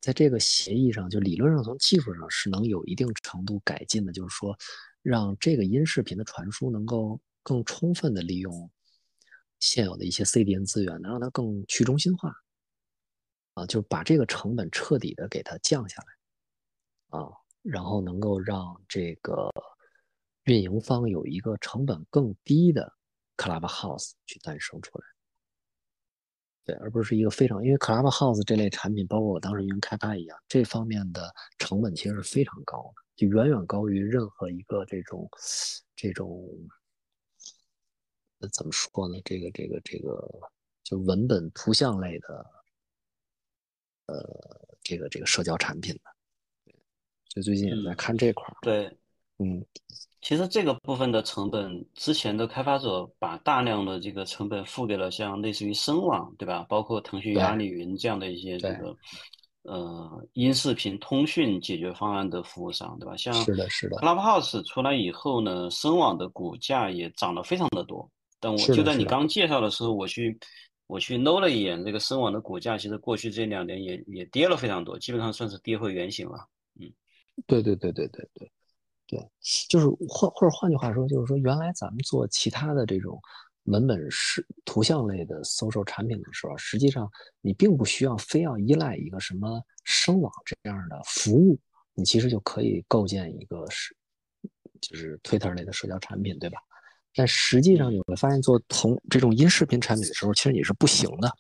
B: 在这个协议上，就理论上从技术上是能有一定程度改进的，就是说，让这个音视频的传输能够更充分的利用现有的一些 CDN 资源，能让它更去中心化，啊，就把这个成本彻底的给它降下来，啊，然后能够让这个运营方有一个成本更低的 Clubhouse 去诞生出来。对，而不是一个非常，因为 Clubhouse 这类产品，包括我当时运营开发一样，这方面的成本其实是非常高的，就远远高于任何一个这种这种，怎么说呢？这个这个这个，就文本图像类的，呃，这个这个社交产品的。所以最近也在看这块儿。
A: 对，
B: 嗯。
A: 其实这个部分的成本，之前的开发者把大量的这个成本付给了像类似于声网，对吧？包括腾讯、阿里云这样的一些这个呃音视频通讯解决方案的服务商，对吧？像
B: 是的，是的。
A: Clubhouse 出来以后呢，声网的股价也涨得非常的多。但我就在你刚介绍的时候，我去我去搂了一眼这个声网的股价，其实过去这两年也也跌了非常多，基本上算是跌回原形了。嗯，
B: 对对对对对对。对，就是换或者换句话说，就是说原来咱们做其他的这种文本是图像类的搜索产品的时候，实际上你并不需要非要依赖一个什么声网这样的服务你其实就可以构建一个是就是 Twitter 类的社交产品，对吧？但实际上你会发现，做同这种音视频产品的时候，其实你是不行的。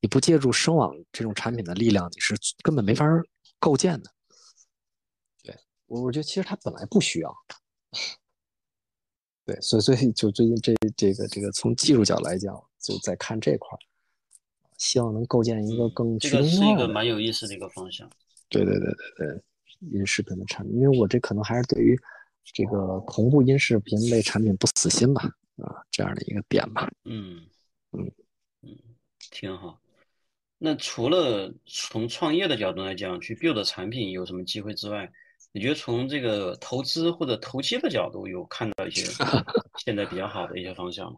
B: 你不借助声网这种产品的力量，你是根本没法构建的。对我，我觉得其实它本来不需要。对，所以所以就最近这这个这个从技术角来讲，就在看这块儿，希望能构建一个更
A: 这个是一个蛮有意思的一个方向。
B: 对对对对对，音视频的产品，因为我这可能还是对于。这个同步音视频类产品不死心吧，啊，这样的一个点吧。
A: 嗯嗯嗯，挺好。那除了从创业的角度来讲，去 build 产品有什么机会之外，你觉得从这个投资或者投机的角度有看到一些 [LAUGHS] 现在比较好的一些方向吗？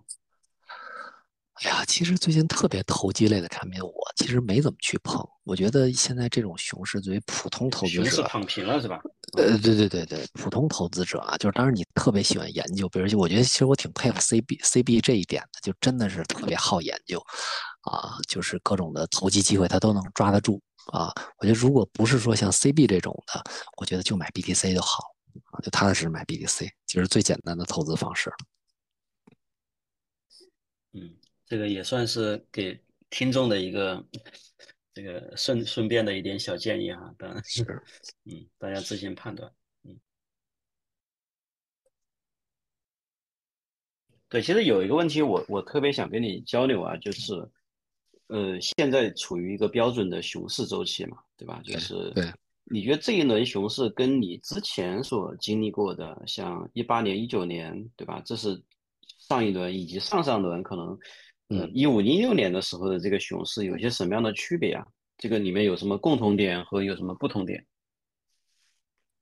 B: 哎呀，其实最近特别投机类的产品，我其实没怎么去碰。我觉得现在这种熊市，作为普通投资者，熊
A: 市躺平了是吧？
B: 呃，对对对对，普通投资者啊，就是当然你特别喜欢研究，比如我觉得其实我挺佩服 CB CB 这一点的，就真的是特别好研究，啊，就是各种的投机机会他都能抓得住啊。我觉得如果不是说像 CB 这种的，我觉得就买 BTC 就好啊，就踏踏实实买 BTC，就是最简单的投资方式。
A: 嗯。这个也算是给听众的一个这个顺顺便的一点小建议哈，当然
B: 是，[LAUGHS]
A: 嗯，大家自行判断，嗯，对，其实有一个问题，我我特别想跟你交流啊，就是，呃，现在处于一个标准的熊市周期嘛，对吧？就是，
B: 对，
A: 你觉得这一轮熊市跟你之前所经历过的，像一八年、一九年，对吧？这是上一轮以及上上轮可能。嗯，一五一六年的时候的这个熊市有些什么样的区别啊？这个里面有什么共同点和有什么不同点？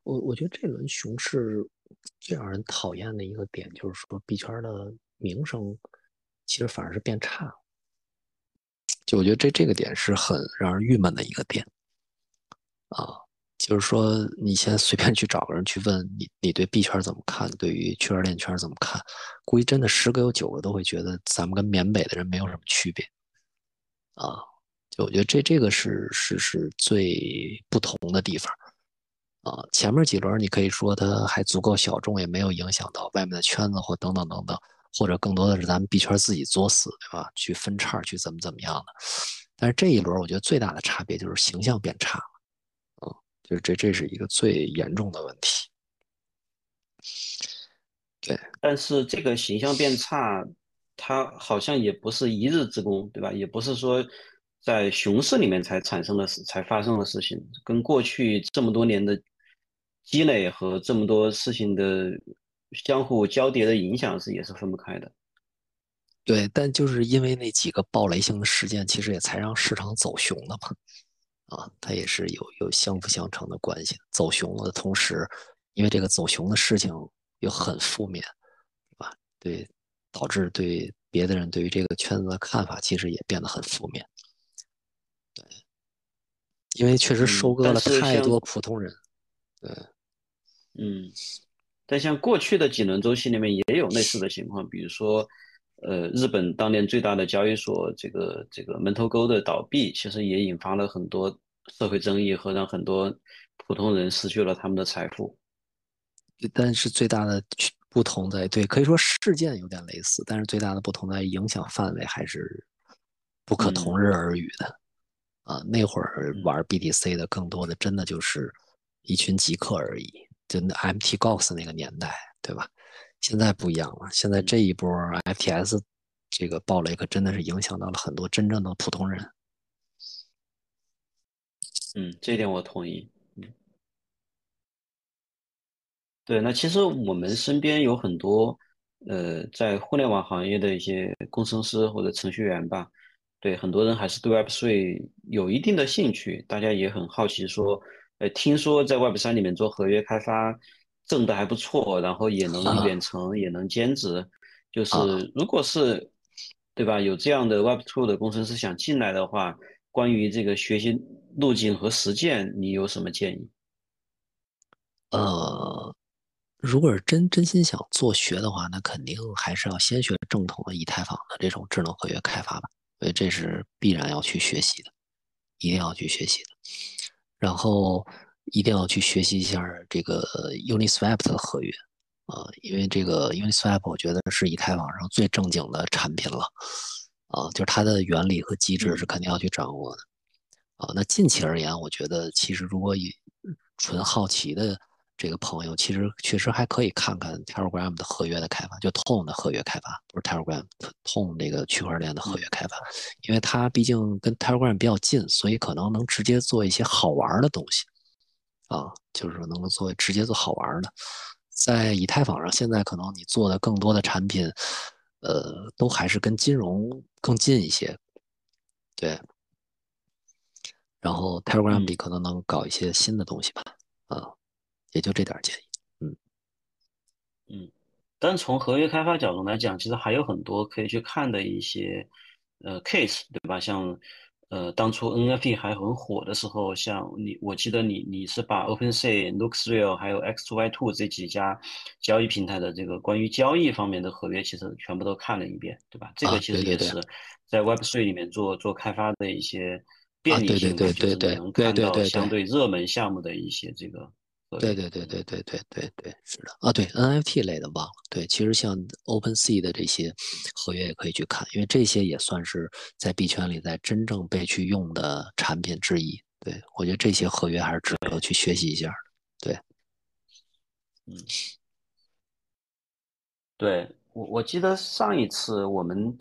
B: 我我觉得这轮熊市最让人讨厌的一个点就是说币圈的名声其实反而是变差，就我觉得这这个点是很让人郁闷的一个点啊。就是说，你先随便去找个人去问你，你对币圈怎么看？对于区块链圈怎么看？估计真的十个有九个都会觉得咱们跟缅北的人没有什么区别啊！就我觉得这这个是是是最不同的地方啊。前面几轮你可以说它还足够小众，也没有影响到外面的圈子或等等等等，或者更多的是咱们币圈自己作死，对吧？去分叉去怎么怎么样的。但是这一轮我觉得最大的差别就是形象变差。就是这，这是一个最严重的问题。对，
A: 但是这个形象变差，它好像也不是一日之功，对吧？也不是说在熊市里面才产生的事，才发生的事情，跟过去这么多年的积累和这么多事情的相互交叠的影响是也是分不开的。
B: 对，但就是因为那几个暴雷性的事件，其实也才让市场走熊了嘛。啊，它也是有有相辅相成的关系。走熊了的同时，因为这个走熊的事情又很负面，对吧？对，导致对别的人对于这个圈子的看法其实也变得很负面。对，因为确实收割了太多普通人。对，
A: 嗯，但像过去的几轮周期里面也有类似的情况，比如说，呃，日本当年最大的交易所这个这个门头沟的倒闭，其实也引发了很多。社会争议和让很多普通人失去了他们的财富，
B: 但是最大的不同在对，可以说事件有点类似，但是最大的不同在影响范围还是不可同日而语的。啊，那会儿玩 BTC 的更多的真的就是一群极客而已，真的 MTGOX 那个年代，对吧？现在不一样了，现在这一波 FTS 这个暴雷可真的是影响到了很多真正的普通人。
A: 嗯，这点我同意。嗯，对，那其实我们身边有很多，呃，在互联网行业的一些工程师或者程序员吧。对，很多人还是对 Web 3有一定的兴趣，大家也很好奇，说，呃，听说在 Web 三里面做合约开发挣的还不错，然后也能远程，也能兼职。就是如果是，对吧？有这样的 Web two 的工程师想进来的话。关于这个学习路径和实践，你有什么建议？
B: 呃，如果是真真心想做学的话，那肯定还是要先学正统的以太坊的这种智能合约开发吧，所以这是必然要去学习的，一定要去学习的。然后，一定要去学习一下这个 Uniswap 的合约啊，因为这个 Uniswap 我觉得是以太网上最正经的产品了啊，就是它的原理和机制是肯定要去掌握的啊。那近期而言，我觉得其实如果以纯好奇的这个朋友，其实确实还可以看看 Telegram 的合约的开发，就 Tone 的合约开发，不是 Telegram，Tone 这个区块链的合约开发，因为它毕竟跟 Telegram 比较近，所以可能能直接做一些好玩的东西。啊，就是说能够做直接做好玩的，在以太坊上，现在可能你做的更多的产品，呃，都还是跟金融更近一些，对。然后 Telegram 里可能能搞一些新的东西吧，啊，也就这点建议，
A: 嗯嗯。但从合约开发角度来讲，其实还有很多可以去看的一些呃 case，对吧？像。呃，当初 NFT 还很火的时候，像你，我记得你你是把 OpenSea、LooksReal 还有 X2Y2 这几家交易平台的这个关于交易方面的合约，其实全部都看了一遍，对吧？这个其实也是在 Web3 里面做做开发的一些便利性，就是能看到相对热门项目的一些这个。
B: 对对对对对对对对，是的啊，对 NFT 类的忘了。对，其实像 OpenSea 的这些合约也可以去看，因为这些也算是在币圈里在真正被去用的产品之一。对我觉得这些合约还是值得去学习一下的。对，
A: 嗯，对我我记得上一次我们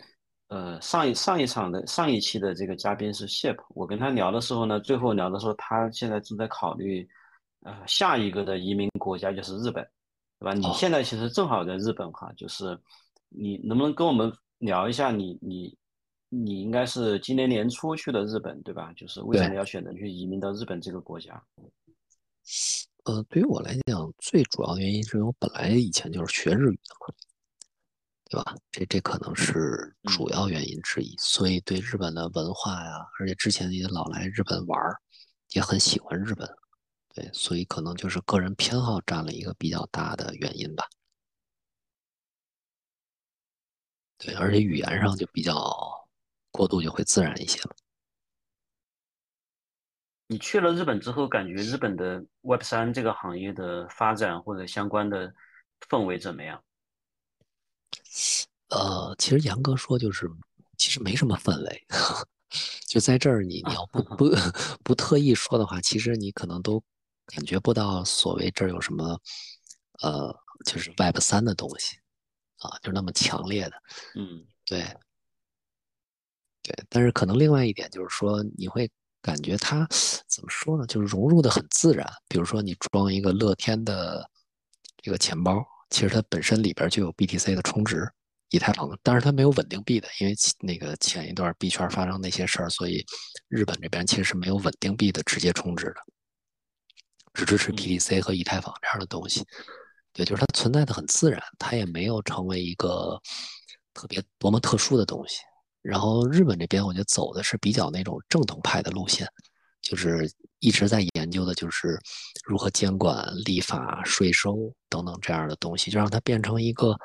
A: 呃上一上一场的上一期的这个嘉宾是 Ship，我跟他聊的时候呢，最后聊的时候他现在正在考虑。呃，下一个的移民国家就是日本，对吧？你现在其实正好在日本哈，就是你能不能跟我们聊一下你你你应该是今年年初去的日本，对吧？就是为什么要选择去移民到日本这个国家？
B: 呃，对于我来讲，最主要原因是因为我本来以前就是学日语的嘛，对吧？这这可能是主要原因之一，所以对日本的文化呀，而且之前也老来日本玩儿，也很喜欢日本。对，所以可能就是个人偏好占了一个比较大的原因吧。对，而且语言上就比较过渡，就会自然一些了。
A: 你去了日本之后，感觉日本的 Web 三这个行业的发展或者相关的氛围怎么样？[SNIFFS]
B: 呃，其实严格说，就是其实没什么氛围。[LAUGHS] 就在这儿，你你要不不 [LAUGHS] 不特意说的话，其实你可能都。感觉不到所谓这儿有什么，呃，就是 Web 三的东西啊，就那么强烈的，
A: 嗯，
B: 对，对。但是可能另外一点就是说，你会感觉它怎么说呢？就是融入的很自然。比如说你装一个乐天的这个钱包，其实它本身里边就有 BTC 的充值，以太坊，但是它没有稳定币的，因为那个前一段币圈发生那些事儿，所以日本这边其实是没有稳定币的直接充值的。只支持 BTC 和以太坊这样的东西，对，就是它存在的很自然，它也没有成为一个特别多么特殊的东西。然后日本这边，我觉得走的是比较那种正统派的路线，就是一直在研究的就是如何监管、立法、税收等等这样的东西，就让它变成一个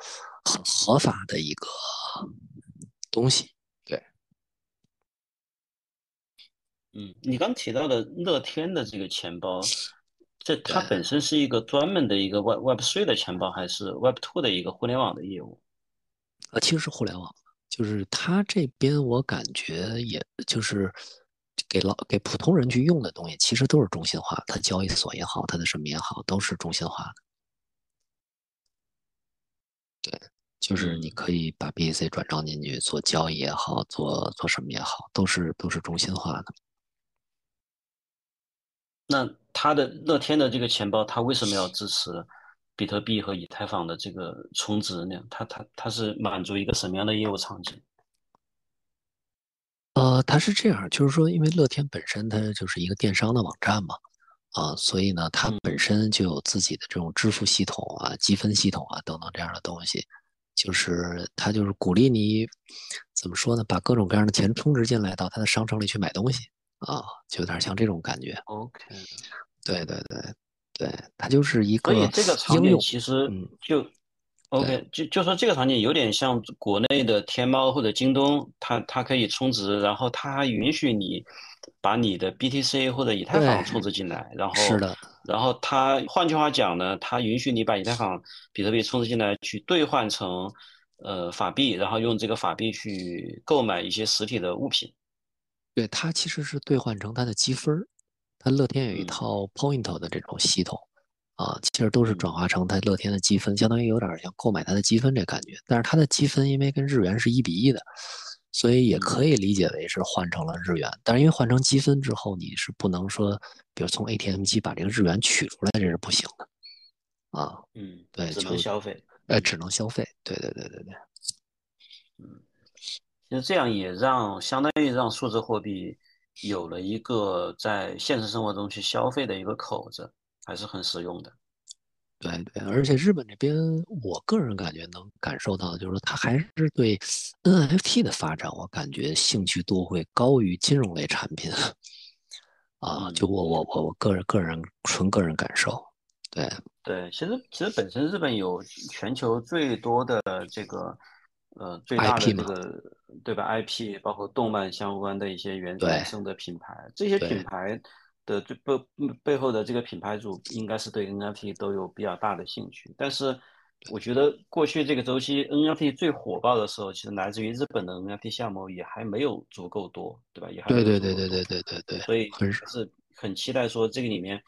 B: 很合法的一个东西。对，
A: 嗯，你刚提到的乐天的这个钱包。这它本身是一个专门的一个 Web Web Three 的钱包，还是 Web Two 的一个互联网的业务？
B: 啊，其实是互联网，就是它这边我感觉也就是给老给普通人去用的东西，其实都是中心化，它交易所也好，它的什么也好，都是中心化的。对，就是你可以把 BAC 转账进去做交易也好，做做什么也好，都是都是中心化的。
A: 那它的乐天的这个钱包，他为什么要支持比特币和以太坊的这个充值呢？他他他是满足一个什么样的业务场景？
B: 呃，它是这样，就是说，因为乐天本身它就是一个电商的网站嘛，啊，所以呢，它本身就有自己的这种支付系统啊、积分系统啊等等这样的东西，就是它就是鼓励你怎么说呢，把各种各样的钱充值进来到它的商城里去买东西。啊，就有点像这种感觉。
A: OK，
B: 对对对对，它就是一
A: 个。所以这个场景其实就 OK，就就说这个场景有点像国内的天猫或者京东，它它可以充值，然后它允许你把你的 BTC 或者以太坊充值进来，然后
B: 是的，
A: 然后它换句话讲呢，它允许你把以太坊、比特币充值进来，去兑换成呃法币，然后用这个法币去购买一些实体的物品。
B: 对，它其实是兑换成它的积分儿，它乐天有一
A: 嗯
B: 套 Point 的这种系统啊，其实都是
A: 嗯
B: 转化成它乐天的积分，相当于有点像购买它的积分这感觉。但是它的积分因为跟日元是一比一的，所以也可以理解为是换成了日元。但是因为换成积分之后，你是不能说，比如从 ATM 机把这个日元取出来，这是不行的啊。
A: 嗯，
B: 对，
A: 只能消费。
B: 呃，只能消费。对对对对对。
A: 嗯，其实这样也让相当于让数字货币有了一个在现实生活中去消费的一个口子，还是很实用的。
B: 对对，而且日本这边，我个人感觉能感受到，就是说他还是对 [SUCKS TEETH] NFT 的发展，我感觉兴趣度会高于金融类产品。啊，
A: 嗯
B: 就我我我我个人个人纯个人感受，对
A: 对，其实其实本身日本有全球最多的这个呃最大的这个对吧 IP，包括动漫相关的一些原生的品牌，这些品牌的最背背后的这个品牌主应该是对 NFT 都有比较大的兴趣。但是我觉得过去这个周期 NFT 最火爆的时候，其实来自于日本的 NFT 项目也还没有足够多，对吧？也还没
B: 对。对对对对对对对，
A: 所以
B: 很
A: 还是很期待说这个里面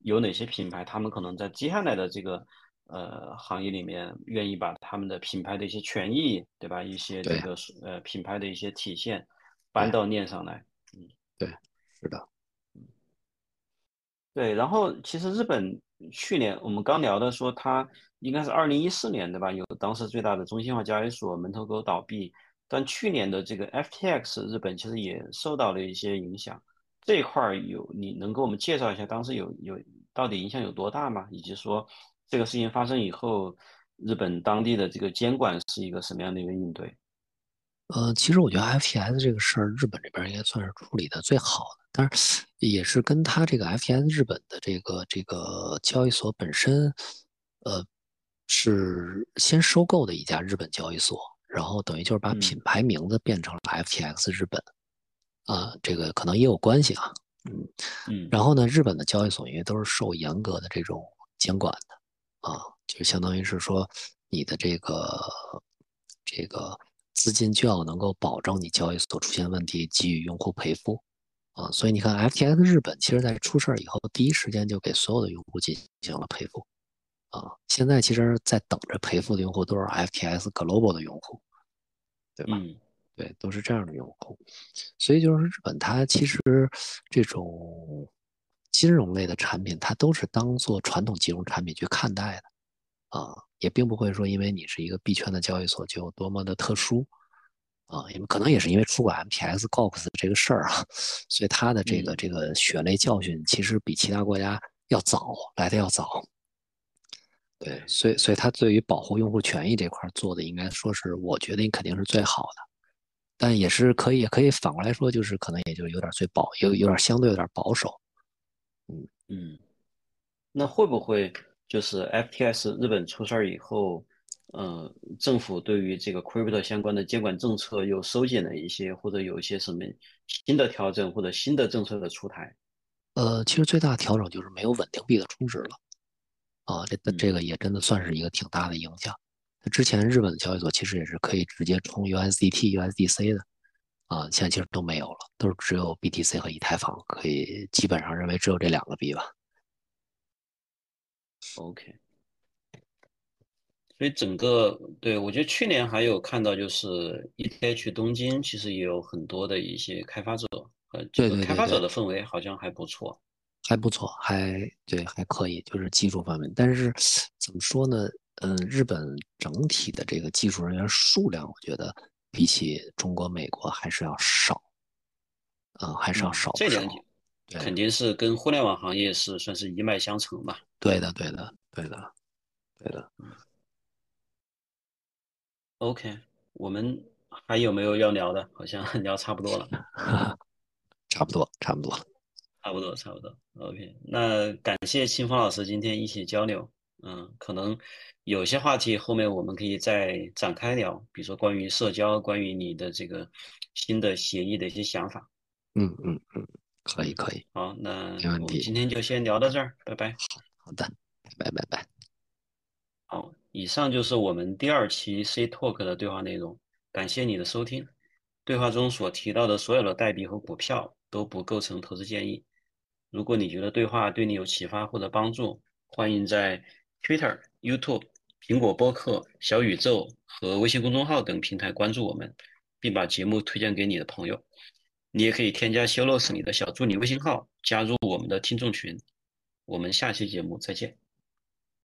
A: 有哪些品牌，他们可能在接下来的这个呃行业里面，愿意把他们的品牌的一些权益，对吧？一些这个呃品牌的一些体现搬到链上来。
B: 嗯对是的，
A: 对，然后其实日本去年我们刚聊的说，它应该是二零一四年对吧？有当时最大的中心化交易所门头沟倒闭，但去年的这个 FTX 日本其实也受到了一些影响。这一块儿有你能给我们介绍一下当时有有到底影响有多大吗？以及说这个事情发生以后，日本当地的这个监管是一个什么样的一个应对？
B: 呃，其实我觉得 FTS 这个事儿，日本这边应该算是处理的最好的，但是也是跟他这个 FTS 日本的这个这个交易所本身，呃，是先收购的一家日本交易所，然后等于就是把
A: 嗯
B: 品。牌名字变成了 FTX 日本，啊，这个可能也有关系啊，嗯，
A: 嗯。
B: 然后呢，日本的交易所因为都是受严格的这种监管的啊，就相当于是说你的这个这个资金就要能够保证你交易所出现问题，给予用户赔付啊。所以你看，FTX 日本其实在出事儿以后，第一时间就给所有的用户进行了赔付啊。现在其实，在等着赔付的用户都是 FTX Global 的用户，对吧？
A: 嗯
B: 对，都是这样的用户，所以就是日本它其实这种金融类的产品，它都是当做传统金融产品去看待的，啊，也并不会说因为你是一个币圈的交易所就有多么的特殊，啊，因为可能也是因为出过 MTS、Gox 这个事儿啊，所以它的这个
A: 嗯
B: 这个血泪教训其实比其他国家要早来的要早。对，所以所以它对于保护用户权益这块儿做的，应该说是我觉得你肯定是最好的。但也是可以，也可以反过来说，就是可能也就有点最保，有有点相对有点保守。
A: 嗯嗯，那会不会就是 FTS 日本出事儿以后，呃，政府对于这个 crypto 相关的监管政策又收紧了一些，或者有一些什么新的调整或者新的政策的出台？
B: 呃，其实最大的调整就是没有稳定币的充值了，啊，这
A: 嗯
B: 这个也真的算是一个挺大的影响。之前日本的交易所其实也是可以直接充 USDT、USDC 的，啊，现在其实都没有了，都是只有 BTC 和以太坊可以，基本上认为只有这两个币吧。
A: OK，所以整个对我觉得去年还有看到，就是 ETH 东京其实也有很多的一些开发者，呃，这个开发者的氛围好像还不错。
B: 还不错，还对还可以，就是技术方面。但是怎么说呢？嗯，日本整体的这个技术人员数量，我觉得比起中国、美国还是要少，嗯，还是要
A: 嗯
B: 少。
A: 这点肯定是跟互联网行业是算是一脉相承吧。
B: 对的，对的，对的，对的。
A: OK，我们还有没有要聊的？好像 [LAUGHS] 聊差不多了。[LAUGHS]
B: 差不多，差不多。
A: 差不多，差不多。OK，那感谢清风老师今天一起交流。嗯，可能有些话题后面我们可以再展开聊，比如说关于社交，关于你的这个新的协议的一些想法。
B: 嗯嗯嗯，可以可以，
A: 好，那
B: 没问题
A: 我们今天就先聊到这儿，拜拜。
B: 好的，拜拜拜拜。
A: 好，以上就是我们第二期 C Talk 的对话内容，感谢你的收听。对话中所提到的所有的代币和股票都不构成投资建议。如果你觉得对话对你有启发或者帮助，欢迎在 Twitter、YouTube、苹果播客、小宇宙和微信公众号等平台关注我们，并把节目推荐给你的朋友。你也可以添加修洛斯里的小助理微信号，加入我们的听众群。我们下期节目再见。